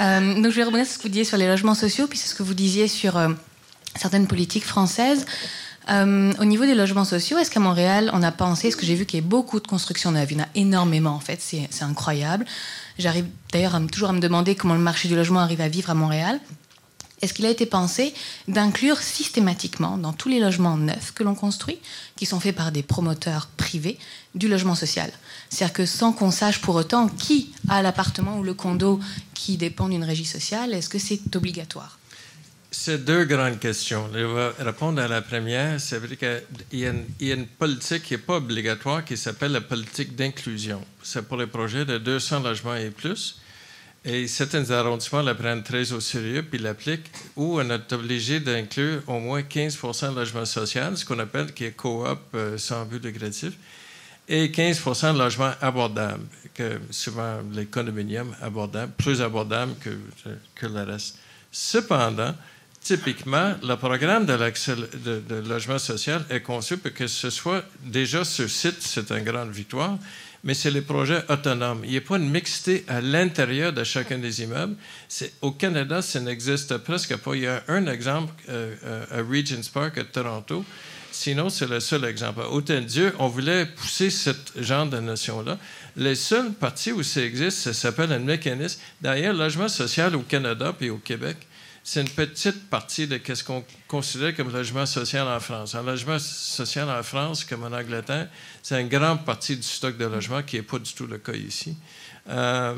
Euh, donc je vais rebondir sur ce que vous disiez sur les logements sociaux, puis sur ce que vous disiez sur certaines politiques françaises. Euh, au niveau des logements sociaux, est-ce qu'à Montréal, on a pensé, est-ce que j'ai vu qu'il y a beaucoup de constructions neuves Il y en a énormément, en fait, c'est incroyable. J'arrive d'ailleurs toujours à me demander comment le marché du logement arrive à vivre à Montréal. Est-ce qu'il a été pensé d'inclure systématiquement dans tous les logements neufs que l'on construit, qui sont faits par des promoteurs privés, du logement social? C'est-à-dire que sans qu'on sache pour autant qui a l'appartement ou le condo qui dépend d'une régie sociale, est-ce que c'est obligatoire? C'est deux grandes questions. Je vais répondre à la première. C'est vrai qu'il y, a une politique qui n'est pas obligatoire qui s'appelle la politique d'inclusion. C'est pour les projets de 200 logements et plus. Et certains arrondissements la prennent très au sérieux puis l'appliquent, où on est obligé d'inclure au moins 15% de logements sociaux, ce qu'on appelle qui est coop euh, sans but lucratif, et 15% de logements abordables, que souvent les condominiums abordables, plus abordables que, que le reste. Cependant, Typiquement, le programme de, de, logement social est conçu pour que ce soit déjà ce site, c'est une grande victoire, mais c'est les projets autonomes. Il n'y a pas une mixité à l'intérieur de chacun des immeubles. Au Canada, ça n'existe presque pas. Il y a un exemple euh, euh, à Regent's Park à Toronto. Sinon, c'est le seul exemple. À Dieu, on voulait pousser ce genre de notion-là. Les seules parties où ça existe, ça s'appelle un mécanisme. D'ailleurs, le logement social au Canada puis au Québec, c'est une petite partie de ce qu'on considère comme logement social en France. Un logement social en France, comme en Angleterre, c'est une grande partie du stock de logement qui n'est pas du tout le cas ici. Euh,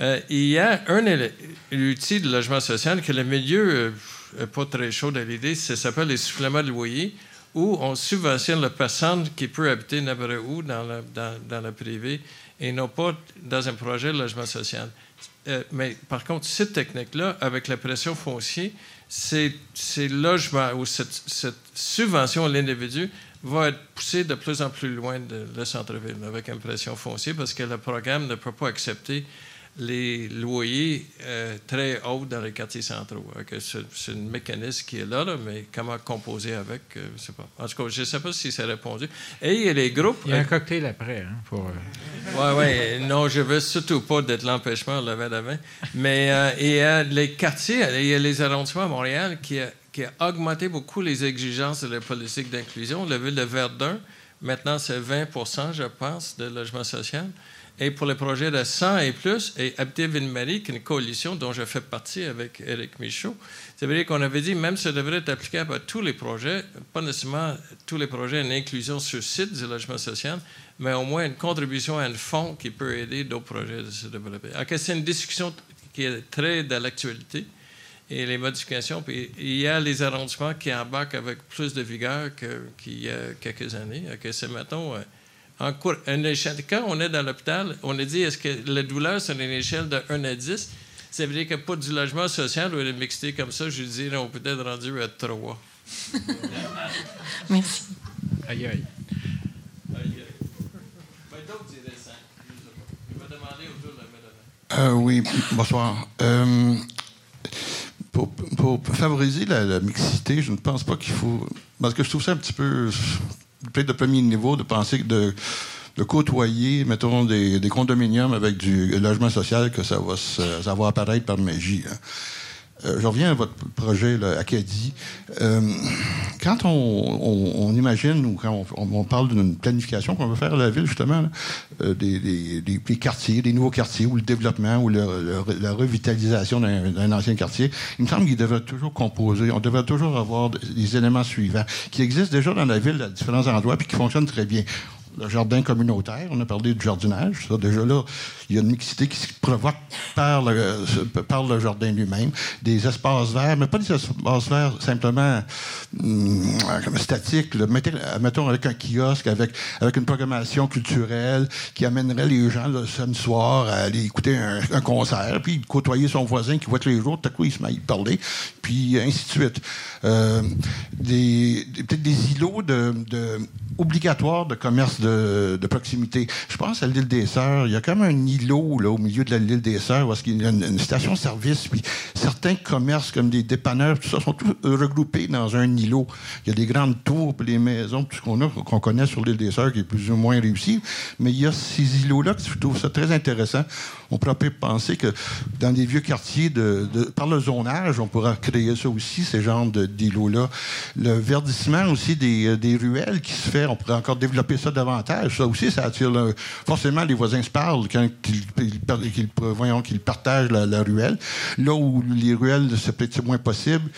euh, il y a un outil de logement social que le milieu n'est euh, pas très chaud à l'idée, ça s'appelle les suppléments de loyer, où on subventionne la personne qui peut habiter n'importe où dans le, dans, dans le privé et non pas dans un projet de logement social. Euh, mais par contre, cette technique-là, avec la pression foncière, ces, logements ou cette, subvention à l'individu va être poussée de plus en plus loin de le centre-ville avec une pression foncière parce que le programme ne peut pas accepter les loyers euh, très hauts dans les quartiers centraux. C'est un mécanisme qui est là, mais comment composer avec, euh, je ne sais pas. En tout cas, je ne sais pas si c'est répondu. Et il y a les groupes... Il y a un cocktail après. Hein, pour... Oui, oui. Non, je ne veux surtout pas d'être l'empêchement le de main. Mais euh, il y a les quartiers, il y a les arrondissements à Montréal qui a, qui a augmenté beaucoup les exigences de la politique d'inclusion. La ville de Verdun Maintenant, c'est 20% je pense, de logement social. Et pour les projets de 100 et plus, et Habiter Ville-Marie, qui est une coalition dont je fais partie avec Éric Michaud, c'est vrai qu'on avait dit même ça devrait être applicable à tous les projets, pas nécessairement tous les projets, une inclusion sur site du logement social, mais au moins une contribution à un fonds qui peut aider d'autres projets de se développer. c'est une discussion qui est très de l'actualité et les modifications. Il y a les arrondissements qui embarquent avec plus de vigueur qu'il y a quelques années. C'est, mettons, euh, en cours, une échelle, quand on est dans l'hôpital, on a dit est-ce que la douleur, c'est une échelle de 1 à 10 Ça veut dire que pas du logement social ou une mixité comme ça, je dirais, on peut être rendu à 3. [LAUGHS] Merci. Aïe, aïe. Euh, oui, bonsoir. Euh, pour, favoriser la, mixité, je ne pense pas qu'il faut. Parce que je trouve ça un petit peu. Peut-être de premier niveau de penser de, de côtoyer, mettons, des, des, condominiums avec du logement social, que ça va, ça va apparaître par magie. Hein. Euh, je reviens à votre projet là, Acadie. Euh, quand on, imagine ou quand on, parle d'une planification qu'on veut faire à la ville, justement, euh, des, quartiers, des nouveaux quartiers, ou le développement, ou la revitalisation d'un ancien quartier, il me semble qu'il devrait toujours composer, on devrait toujours avoir des éléments suivants qui existent déjà dans la ville à différents endroits puis qui fonctionnent très bien le jardin communautaire. On a parlé du jardinage. Déjà là, il y a une mixité qui se provoque par le, par le jardin lui-même. Des espaces verts, mais pas des espaces verts simplement hum, statiques. mettons avec un kiosque, avec, avec une programmation culturelle qui amènerait les gens le samedi soir à aller écouter un, concert, puis côtoyer son voisin qui voit tous les jours, tout à il se met à y parler, puis ainsi de suite. Euh, peut-être des îlots de obligatoires de commerce de, proximité. Je pense à l'île des Sœurs. Il y a comme un îlot là, au milieu de l'île des Sœurs parce qu'il y a une, station-service. Puis certains commerces comme des dépanneurs, tout ça, sont regroupés dans un îlot. Il y a des grandes tours, puis les maisons, tout ce qu'on a, qu'on connaît sur l'île des Sœurs, qui est plus ou moins réussi. Mais il y a ces îlots-là que je trouve ça très intéressant. On pourrait penser que dans des vieux quartiers, par le zonage, on pourra créer ça aussi, ces genres d'îlots-là. Le verdissement aussi des, des ruelles qui se fait, on pourrait encore développer ça davantage ça aussi, ça attire. forcément, les voisins se parlent quand ils, voyons partagent la, ruelle. Là où les ruelles, c'est peut-être moins possible.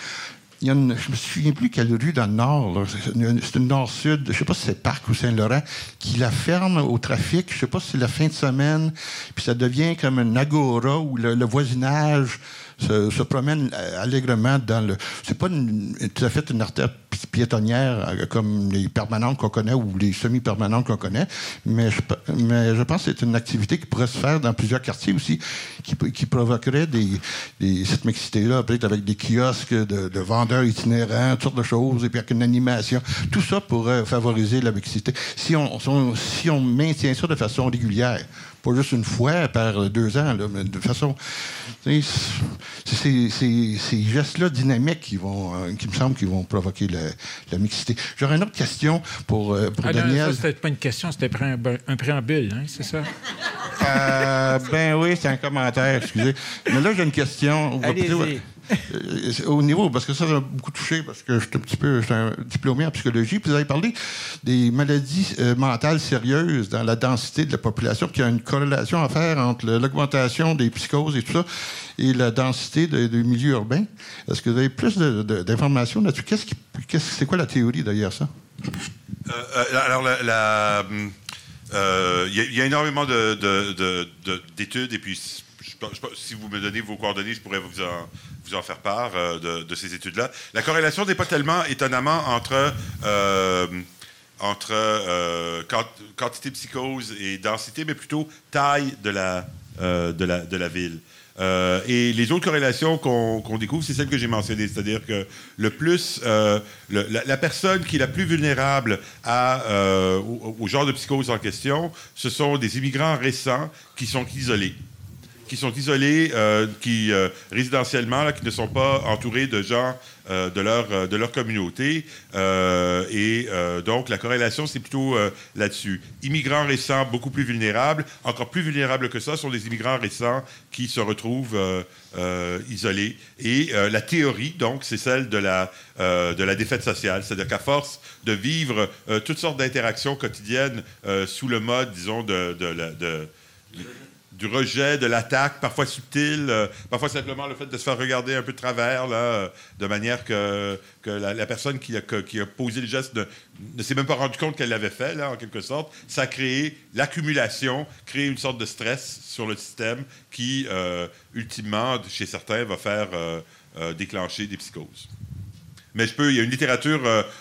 Il y a une, je me souviens plus quelle rue dans le nord, c'est une nord-sud, je sais pas si c'est Parc ou Saint-Laurent, qui la ferme au trafic, je sais pas si c'est la fin de semaine, puis ça devient comme un agora où le voisinage se, promène euh, allègrement dans le. C'est pas tout à fait une artère piétonnière euh, comme les permanentes qu'on connaît ou les semi-permanentes qu'on connaît, mais je, mais je pense que c'est une activité qui pourrait se faire dans plusieurs quartiers aussi, qui, provoquerait des, cette mixité-là, peut-être avec des kiosques de, vendeurs itinérants, toutes sortes de choses, et puis avec une animation. Tout ça pourrait favoriser la mixité. Si on, si on maintient ça de façon régulière, pas juste une fois par deux ans, mais de façon. C'est ces gestes-là dynamiques qui, vont, euh, qui me semblent qui vont provoquer la, mixité. J'aurais une autre question pour, euh, pour ah Daniel. C'était pas une question, c'était un préambule, hein, c'est ça? Euh, ben oui, c'est un commentaire, excusez. Mais là, j'ai une question. Allez-y. Euh, au niveau, parce que ça m'a beaucoup touché, parce que je suis un petit peu un diplômé en psychologie, puis vous avez parlé des maladies euh, mentales sérieuses dans la densité de la population, qu'il y a une corrélation à faire entre l'augmentation des psychoses et tout ça et la densité du milieu urbain. Est-ce que vous avez plus d'informations là-dessus? Qu'est-ce c'est quoi la théorie derrière ça? Euh, alors, il y, a énormément d'études, et puis si vous me donnez vos coordonnées, je pourrais vous en, faire part euh, de, ces études-là. La corrélation n'est pas tellement étonnamment entre, euh, euh, quantité de psychose et densité, mais plutôt taille de la, ville. et les autres corrélations qu'on découvre, c'est celles que j'ai mentionnées, c'est-à-dire que le plus, la, personne qui est la plus vulnérable au, genre de psychose en question, ce sont des immigrants récents qui sont isolés. Qui sont isolés, qui résidentiellement, là, qui ne sont pas entourés de gens de, leur, de leur communauté. et donc, la corrélation, c'est plutôt là-dessus. Immigrants récents, beaucoup plus vulnérables. Encore plus vulnérables que ça sont les immigrants récents qui se retrouvent isolés. Et la théorie, donc, c'est celle de la, de la défaite sociale. C'est-à-dire qu'à force de vivre toutes sortes d'interactions quotidiennes sous le mode, disons, de, du rejet, de l'attaque, parfois subtile, euh, parfois simplement le fait de se faire regarder un peu de travers, là, euh, de manière que, que la, personne qui a, qui a, posé le geste ne, s'est même pas rendu compte qu'elle l'avait fait, là, en quelque sorte. Ça a créé l'accumulation, créé une sorte de stress sur le système qui, euh, ultimement, chez certains, va faire déclencher des psychoses. Mais je peux, il y a une littérature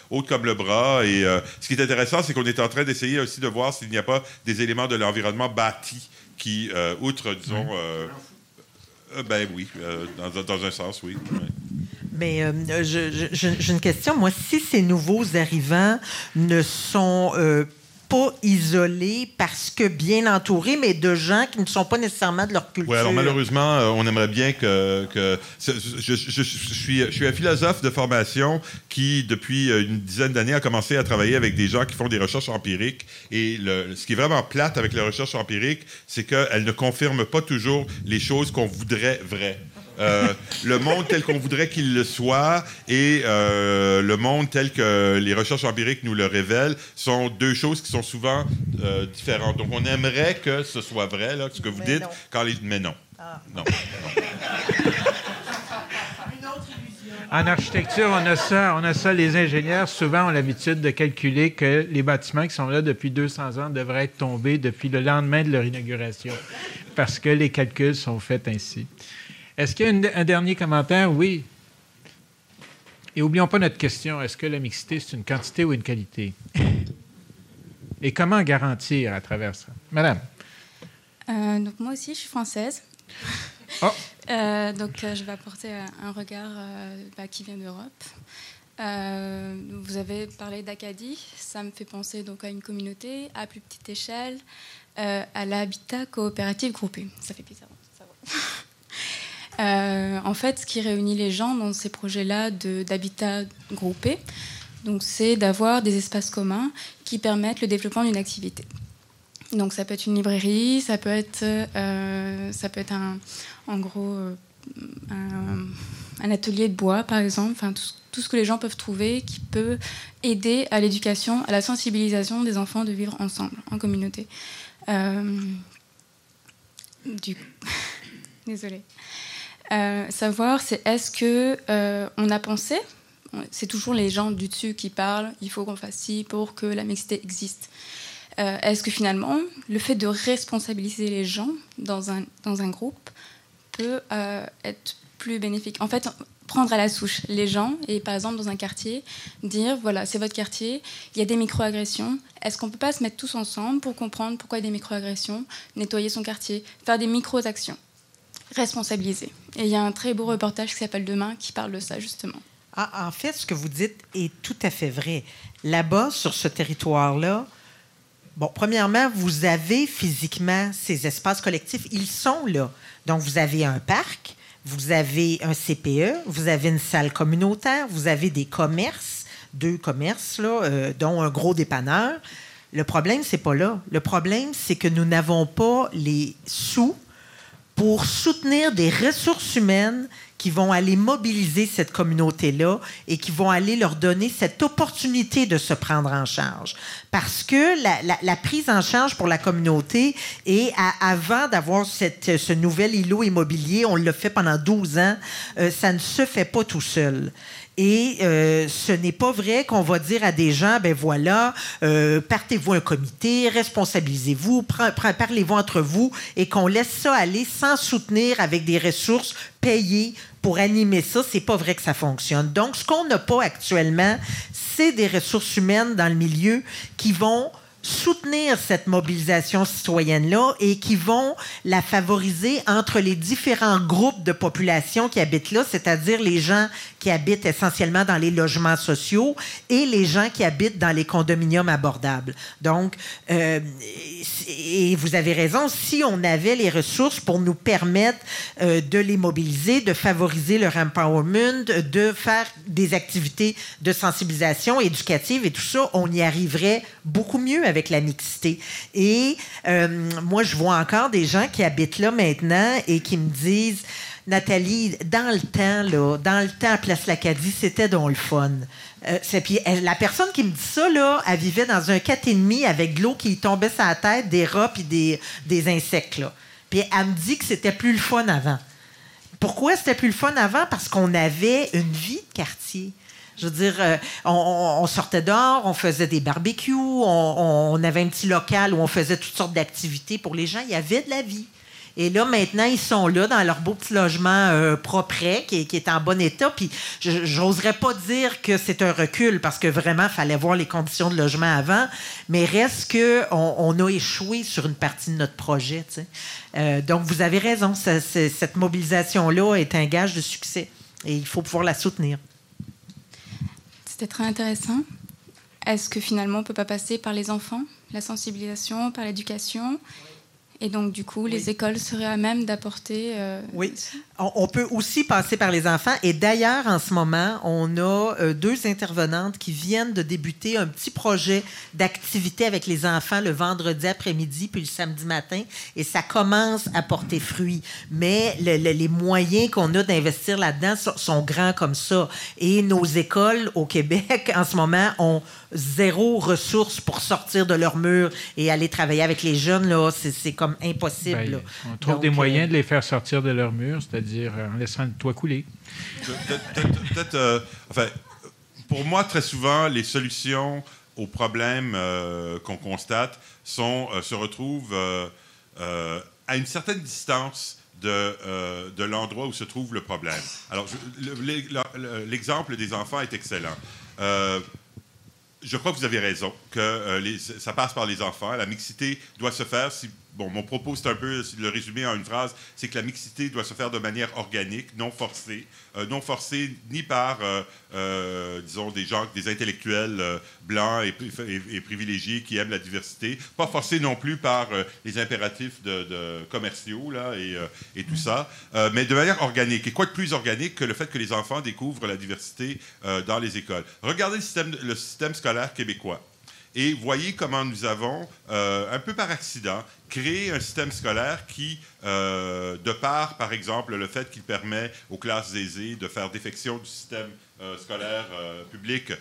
haute comme le bras. Et ce qui est intéressant, c'est qu'on est en train d'essayer aussi de voir s'il n'y a pas des éléments de l'environnement bâti qui, euh, outre, disons, euh, euh, ben oui, dans, dans, un sens, oui. Mais j'ai une question. Moi, si ces nouveaux arrivants ne sont pas isolés parce que bien entourés, mais de gens qui ne sont pas nécessairement de leur culture. Oui, alors malheureusement, euh, on aimerait bien que. je, suis, je suis un philosophe de formation qui, depuis euh, une dizaine d'années, a commencé à travailler avec des gens qui font des recherches empiriques. Et le, ce qui est vraiment plate avec les recherches empiriques, c'est qu'elles ne confirment pas toujours les choses qu'on voudrait vraies. Euh, le monde tel qu'on voudrait qu'il le soit et euh, le monde tel que les recherches empiriques nous le révèlent sont deux choses qui sont souvent euh, différentes. Donc, on aimerait que ce soit vrai, là, ce que vous dites, quand les... mais non. Ah. Non. En architecture, on a ça, on a ça. Les ingénieurs, souvent, ont l'habitude de calculer que les bâtiments qui sont là depuis 200 ans devraient être tombés depuis le lendemain de leur inauguration, parce que les calculs sont faits ainsi. Est-ce qu'il y a un dernier commentaire? Oui. Et n'oublions pas notre question. Est-ce que la mixité, c'est une quantité ou une qualité? [LAUGHS] Et comment garantir à travers ça? Madame. Euh, donc moi aussi, je suis française. Oh. [LAUGHS] Euh, donc euh, je vais apporter un regard bah, qui vient d'Europe. vous avez parlé d'Acadie, ça me fait penser donc à une communauté à plus petite échelle, à l'habitat coopératif groupé. Ça fait plaisir. Ça [LAUGHS] euh, en fait, ce qui réunit les gens dans ces projets-là d'habitat groupé, c'est d'avoir des espaces communs qui permettent le développement d'une activité. Donc ça peut être une librairie, ça peut être, euh, ça peut être un, en gros euh, un, atelier de bois par exemple, enfin tout, ce que les gens peuvent trouver qui peut aider à l'éducation, à la sensibilisation des enfants de vivre ensemble en communauté. [LAUGHS] Désolée. Euh, savoir, c'est est-ce que euh, on a pensé, c'est toujours les gens du dessus qui parlent, il faut qu'on fasse ci pour que la mixité existe. Euh, est-ce que finalement, le fait de responsabiliser les gens dans un, dans un groupe peut être plus bénéfique? En fait, prendre à la souche les gens et par exemple dans un quartier dire voilà c'est votre quartier il y a des microagressions est-ce qu'on peut pas se mettre tous ensemble pour comprendre pourquoi il y a des microagressions nettoyer son quartier? Faire des micro actions responsabiliser. Et il y a un très beau reportage qui s'appelle Demain qui parle de ça, justement. Ah, en fait, ce que vous dites est tout à fait vrai. Là-bas, sur ce territoire-là, bon, premièrement, vous avez physiquement ces espaces collectifs. Ils sont là. Donc, vous avez un parc, vous avez un CPE, vous avez une salle communautaire, vous avez des commerces, deux commerces, là, euh, dont un gros dépanneur. Le problème, c'est pas là. Le problème, c'est que nous n'avons pas les sous pour soutenir des ressources humaines qui vont aller mobiliser cette communauté-là et qui vont aller leur donner cette opportunité de se prendre en charge. Parce que la, prise en charge pour la communauté, et avant d'avoir ce nouvel îlot immobilier, on l'a fait pendant 12 ans, euh, ça ne se fait pas tout seul. Et euh, ce n'est pas vrai qu'on va dire à des gens, ben voilà, euh, partez-vous un comité, responsabilisez-vous, parlez-vous entre vous et qu'on laisse ça aller sans soutenir avec des ressources payées pour animer ça. C'est pas vrai que ça fonctionne. Donc, ce qu'on n'a pas actuellement, c'est des ressources humaines dans le milieu qui vont soutenir cette mobilisation citoyenne-là et qui vont la favoriser entre les différents groupes de population qui habitent là, c'est-à-dire les gens qui habitent essentiellement dans les logements sociaux et les gens qui habitent dans les condominiums abordables. Donc, euh, et vous avez raison, si on avait les ressources pour nous permettre euh, de les mobiliser, de favoriser leur empowerment, de faire des activités de sensibilisation éducative et tout ça, on y arriverait beaucoup mieux la mixité. Et euh, moi, je vois encore des gens qui habitent là maintenant et qui me disent Nathalie, dans le temps, là, dans le temps à Place Lacadie, c'était donc le fun. Euh, puis la personne qui me dit ça, là, elle vivait dans un 4,5 avec de l'eau qui tombait sur la tête, des rats et des, des insectes. Là. Puis elle me dit que c'était plus le fun avant. Pourquoi c'était plus le fun avant? Parce qu'on avait une vie de quartier. Je veux dire, euh, on, sortait dehors, on faisait des barbecues, on, on, avait un petit local où on faisait toutes sortes d'activités pour les gens. Il y avait de la vie. Et là, maintenant, ils sont là dans leur beau petit logement euh, propre, qui, est en bon état. Puis, j'oserais pas dire que c'est un recul parce que vraiment, il fallait voir les conditions de logement avant. Mais reste qu'on on a échoué sur une partie de notre projet. Euh, donc, vous avez raison. cette mobilisation-là est un gage de succès et il faut pouvoir la soutenir. C'était très intéressant. Est-ce que finalement, on ne peut pas passer par les enfants, la sensibilisation, par l'éducation? Et donc, du coup, les écoles seraient à même d'apporter. Euh, oui. On peut aussi passer par les enfants. Et d'ailleurs, en ce moment, on a euh, deux intervenantes qui viennent de débuter un petit projet d'activité avec les enfants le vendredi après-midi puis le samedi matin. Et ça commence à porter fruit. Mais les moyens qu'on a d'investir là-dedans sont, grands comme ça. Et nos écoles au Québec, [LAUGHS] en ce moment, ont zéro ressource pour sortir de leur mur et aller travailler avec les jeunes. Là, c'est comme impossible. Ben, on trouve des moyens euh, de les faire sortir de leur mur, c'est-à-dire dire euh, en laissant le toit couler. Peut-être, euh, enfin, pour moi, très souvent, les solutions aux problèmes euh, qu'on constate se retrouvent à une certaine distance de, de l'endroit où se trouve le problème. Alors, l'exemple des enfants est excellent. je crois que vous avez raison, que ça passe par les enfants. La mixité doit se faire, si bon, mon propos, c'est un peu le résumer en une phrase, c'est que la mixité doit se faire de manière organique, non forcée, euh, non forcée ni par, euh, euh, disons, des gens, des intellectuels blancs et, privilégiés qui aiment la diversité, pas forcée non plus par les impératifs de, commerciaux là et, tout ça, mais de manière organique. Et quoi de plus organique que le fait que les enfants découvrent la diversité dans les écoles? Regardez le système scolaire québécois. Et voyez comment nous avons, un peu par accident, créé un système scolaire qui, euh, de part, par exemple, le fait qu'il permet aux classes aisées de faire défection du système euh, scolaire euh, public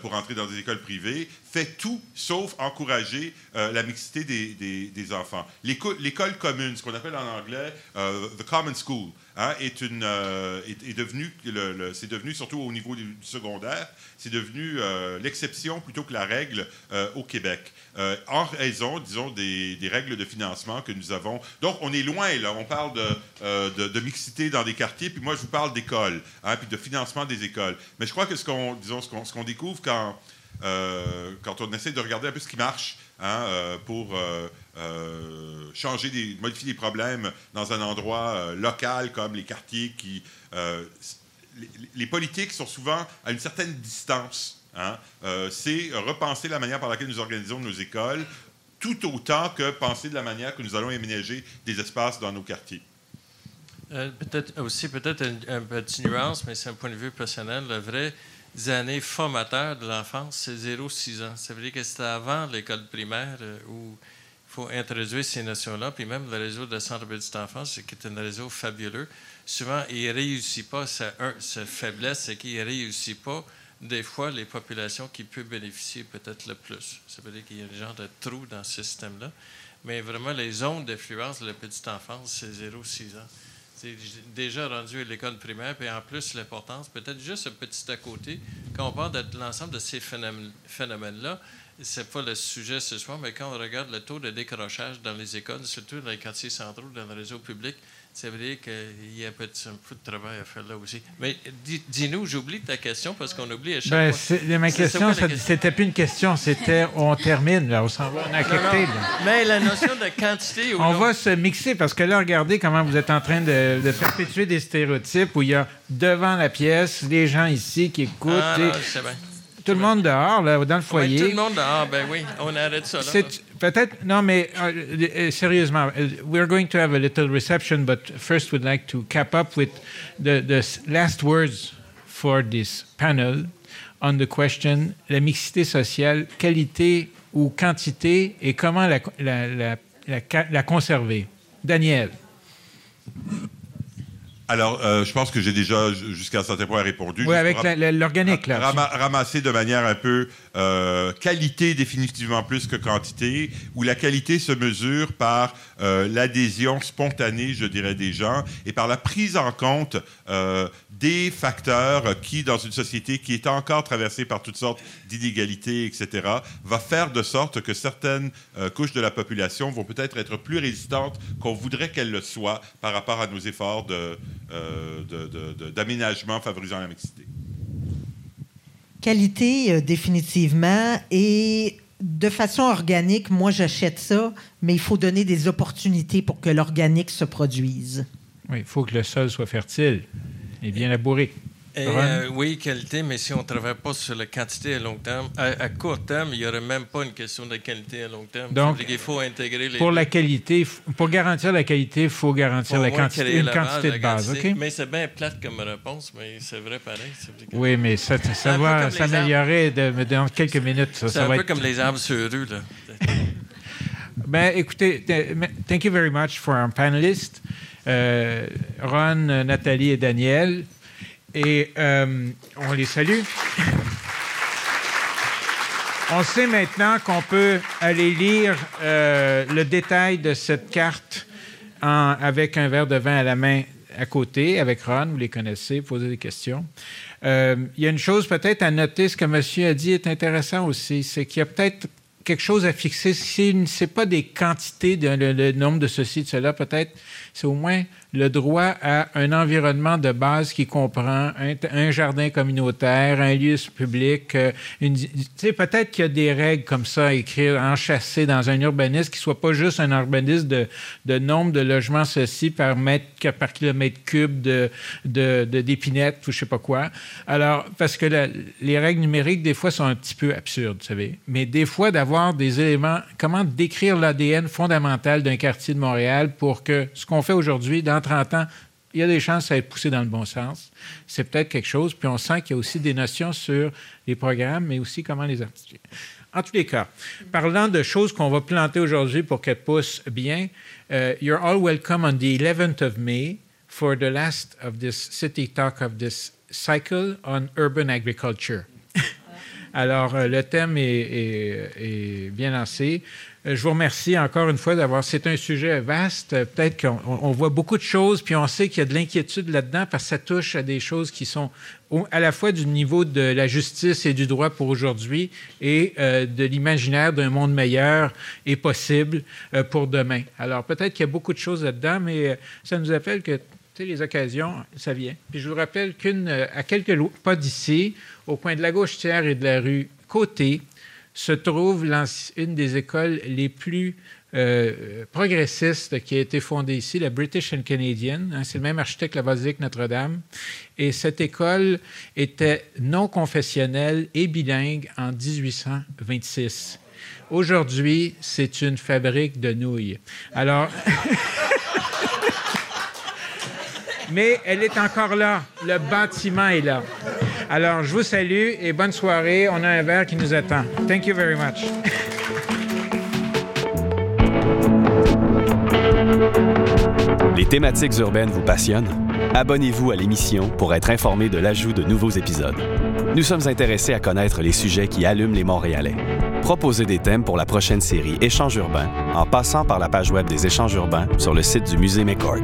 pour entrer dans des écoles privées, fait tout sauf encourager la mixité des enfants. L'école commune, ce qu'on appelle en anglais the common school, Hein, est, une, euh, est, devenu, le, c'est devenu, surtout au niveau du, secondaire, c'est devenu euh, l'exception plutôt que la règle euh, au Québec, en raison, disons, des, des, règles de financement que nous avons. Donc, on est loin, là. On parle de, de, mixité dans des quartiers, puis moi, je vous parle d'écoles, hein, puis de financement des écoles. Mais je crois que ce qu'on, disons, ce qu'on, ce qu'on découvre quand, quand on essaie de regarder un peu ce qui marche hein, pour euh, changer, des, modifier des problèmes dans un endroit euh, local comme les quartiers qui... Euh, les, politiques sont souvent à une certaine distance. Hein. c'est repenser la manière par laquelle nous organisons nos écoles, tout autant que penser de la manière que nous allons aménager des espaces dans nos quartiers. peut-être aussi peut-être une, petite nuance, mais c'est un point de vue personnel. Le vrai années formateurs de l'enfance, c'est 0-6 ans. Ça veut dire que c'était avant l'école primaire où il faut introduire ces notions-là. Puis même le réseau de centre de petite enfance, qui est un réseau fabuleux, souvent, il ne réussit pas. Sa, faiblesse, c'est qu'il ne réussit pas, des fois, les populations qui peuvent bénéficier peut-être le plus. Ça veut dire qu'il y a des gens de trous dans ce système-là. Mais vraiment, les zones d'influence de la petite enfance, c'est 0-6 ans. C'est déjà rendu à l'école primaire, puis en plus, l'importance, peut-être juste un petit à côté, quand on parle de l'ensemble de ces phénomènes-là, c'est pas le sujet ce soir, mais quand on regarde le taux de décrochage dans les écoles, surtout dans les quartiers centraux, dans le réseau public, c'est vrai qu'il y a un, peu de travail à faire là aussi. Mais dis-nous, j'oublie ta question parce qu'on oublie à chaque ben, fois. Ma question, c'était plus une question, c'était on termine, là, on s'en va, on a capté. Mais la notion de quantité. on va se mixer parce que là, regardez comment vous êtes en train de, de perpétuer des stéréotypes où il y a devant la pièce les gens ici qui écoutent. Ah, et... non, tout le monde dehors, là, dans le foyer. Tout le monde dehors, ben oui, on arrête ça là. Peut-être, non, mais uh, sérieusement, uh, we're going to have a little reception, but first we'd like to cap up with the, last words for this panel on the question la mixité sociale, qualité ou quantité, et comment la, la conserver. Daniel. Alors, euh, je pense que j'ai déjà, jusqu'à un certain point, répondu. Oui, avec l'organique, là. ramasser de manière un peu euh, qualité définitivement plus que quantité, où la qualité se mesure par euh, l'adhésion spontanée, je dirais, des gens, et par la prise en compte des facteurs qui, dans une société qui est encore traversée par toutes sortes d'inégalités, etc., va faire de sorte que certaines couches de la population vont peut-être être plus résistantes qu'on voudrait qu'elles le soient par rapport à nos efforts de euh, d'aménagement favorisant la mixité. Qualité, euh, définitivement. Et de façon organique, moi, j'achète ça, mais il faut donner des opportunités pour que l'organique se produise. Oui, il faut que le sol soit fertile et bien labouré. Euh, oui, qualité, mais si on ne travaille pas sur la quantité à long terme, à, court terme, il n'y aurait même pas une question de qualité à long terme. Donc, il faut intégrer les pour la qualité, pour garantir la qualité, il faut garantir la quantité, une quantité de base. Mais c'est bien plate comme réponse, mais c'est vrai pareil. Oui, mais ça, ça va s'améliorer dans quelques minutes. C'est un peu comme les arbres sur rue. Là. [LAUGHS] ben, écoutez, thank you very much for our panelists, euh, Ron, Nathalie et Daniel. Et euh, on les salue. [LAUGHS] On sait maintenant qu'on peut aller lire euh, le détail de cette carte avec un verre de vin à la main à côté, avec Ron, vous les connaissez, poser des questions. Il y a une chose peut-être à noter, ce que monsieur a dit est intéressant aussi, c'est qu'il y a peut-être quelque chose à fixer. Ce n'est pas des quantités, le, nombre de ceci, de cela, peut-être, c'est au moins le droit à un environnement de base qui comprend un, jardin communautaire, un lieu public. Euh, une, peut-être qu'il y a des règles comme ça à écrire, enchâssées dans un urbanisme qui ne soit pas juste un urbanisme de, nombre de logements ceci par, mètre, par kilomètre cube de, d'épinettes ou je sais pas quoi. Alors, parce que les règles numériques, des fois, sont un petit peu absurdes, vous savez. Mais des fois, d'avoir des éléments, comment décrire l'ADN fondamental d'un quartier de Montréal pour que ce qu'on fait aujourd'hui, dans 30 ans, il y a des chances à être poussé dans le bon sens. C'est peut-être quelque chose. Puis on sent qu'il y a aussi des notions sur les programmes, mais aussi comment les articuler. En tous les cas, parlant de choses qu'on va planter aujourd'hui pour qu'elles poussent bien, uh, you're all welcome on the 11th of May for the last of this city talk of this cycle on urban agriculture. [LAUGHS] Alors, euh, le thème est, est bien lancé. Euh, je vous remercie encore une fois d'avoir. C'est un sujet vaste. Peut-être qu'on voit beaucoup de choses, puis on sait qu'il y a de l'inquiétude là-dedans parce que ça touche à des choses qui sont à la fois du niveau de la justice et du droit pour aujourd'hui et euh, de l'imaginaire d'un monde meilleur et possible euh, pour demain. Alors peut-être qu'il y a beaucoup de choses là-dedans, mais ça nous appelle que les occasions, ça vient. Puis je vous rappelle qu'une à quelques pas d'ici, au coin de la gauche tiers et de la rue Côté, se trouve une des écoles les plus euh, progressistes qui a été fondée ici, la British and Canadian. Hein, c'est le même architecte, la basilique Notre-Dame. Et cette école était non confessionnelle et bilingue en 1826. Aujourd'hui, c'est une fabrique de nouilles. Alors. [LAUGHS] Mais elle est encore là. Le bâtiment est là. Alors, je vous salue et bonne soirée. On a un verre qui nous attend. Thank you very much. Les thématiques urbaines vous passionnent? Abonnez-vous à l'émission pour être informé de l'ajout de nouveaux épisodes. Nous sommes intéressés à connaître les sujets qui allument les Montréalais. Proposez des thèmes pour la prochaine série Échanges urbains en passant par la page web des Échanges urbains sur le site du Musée McCord.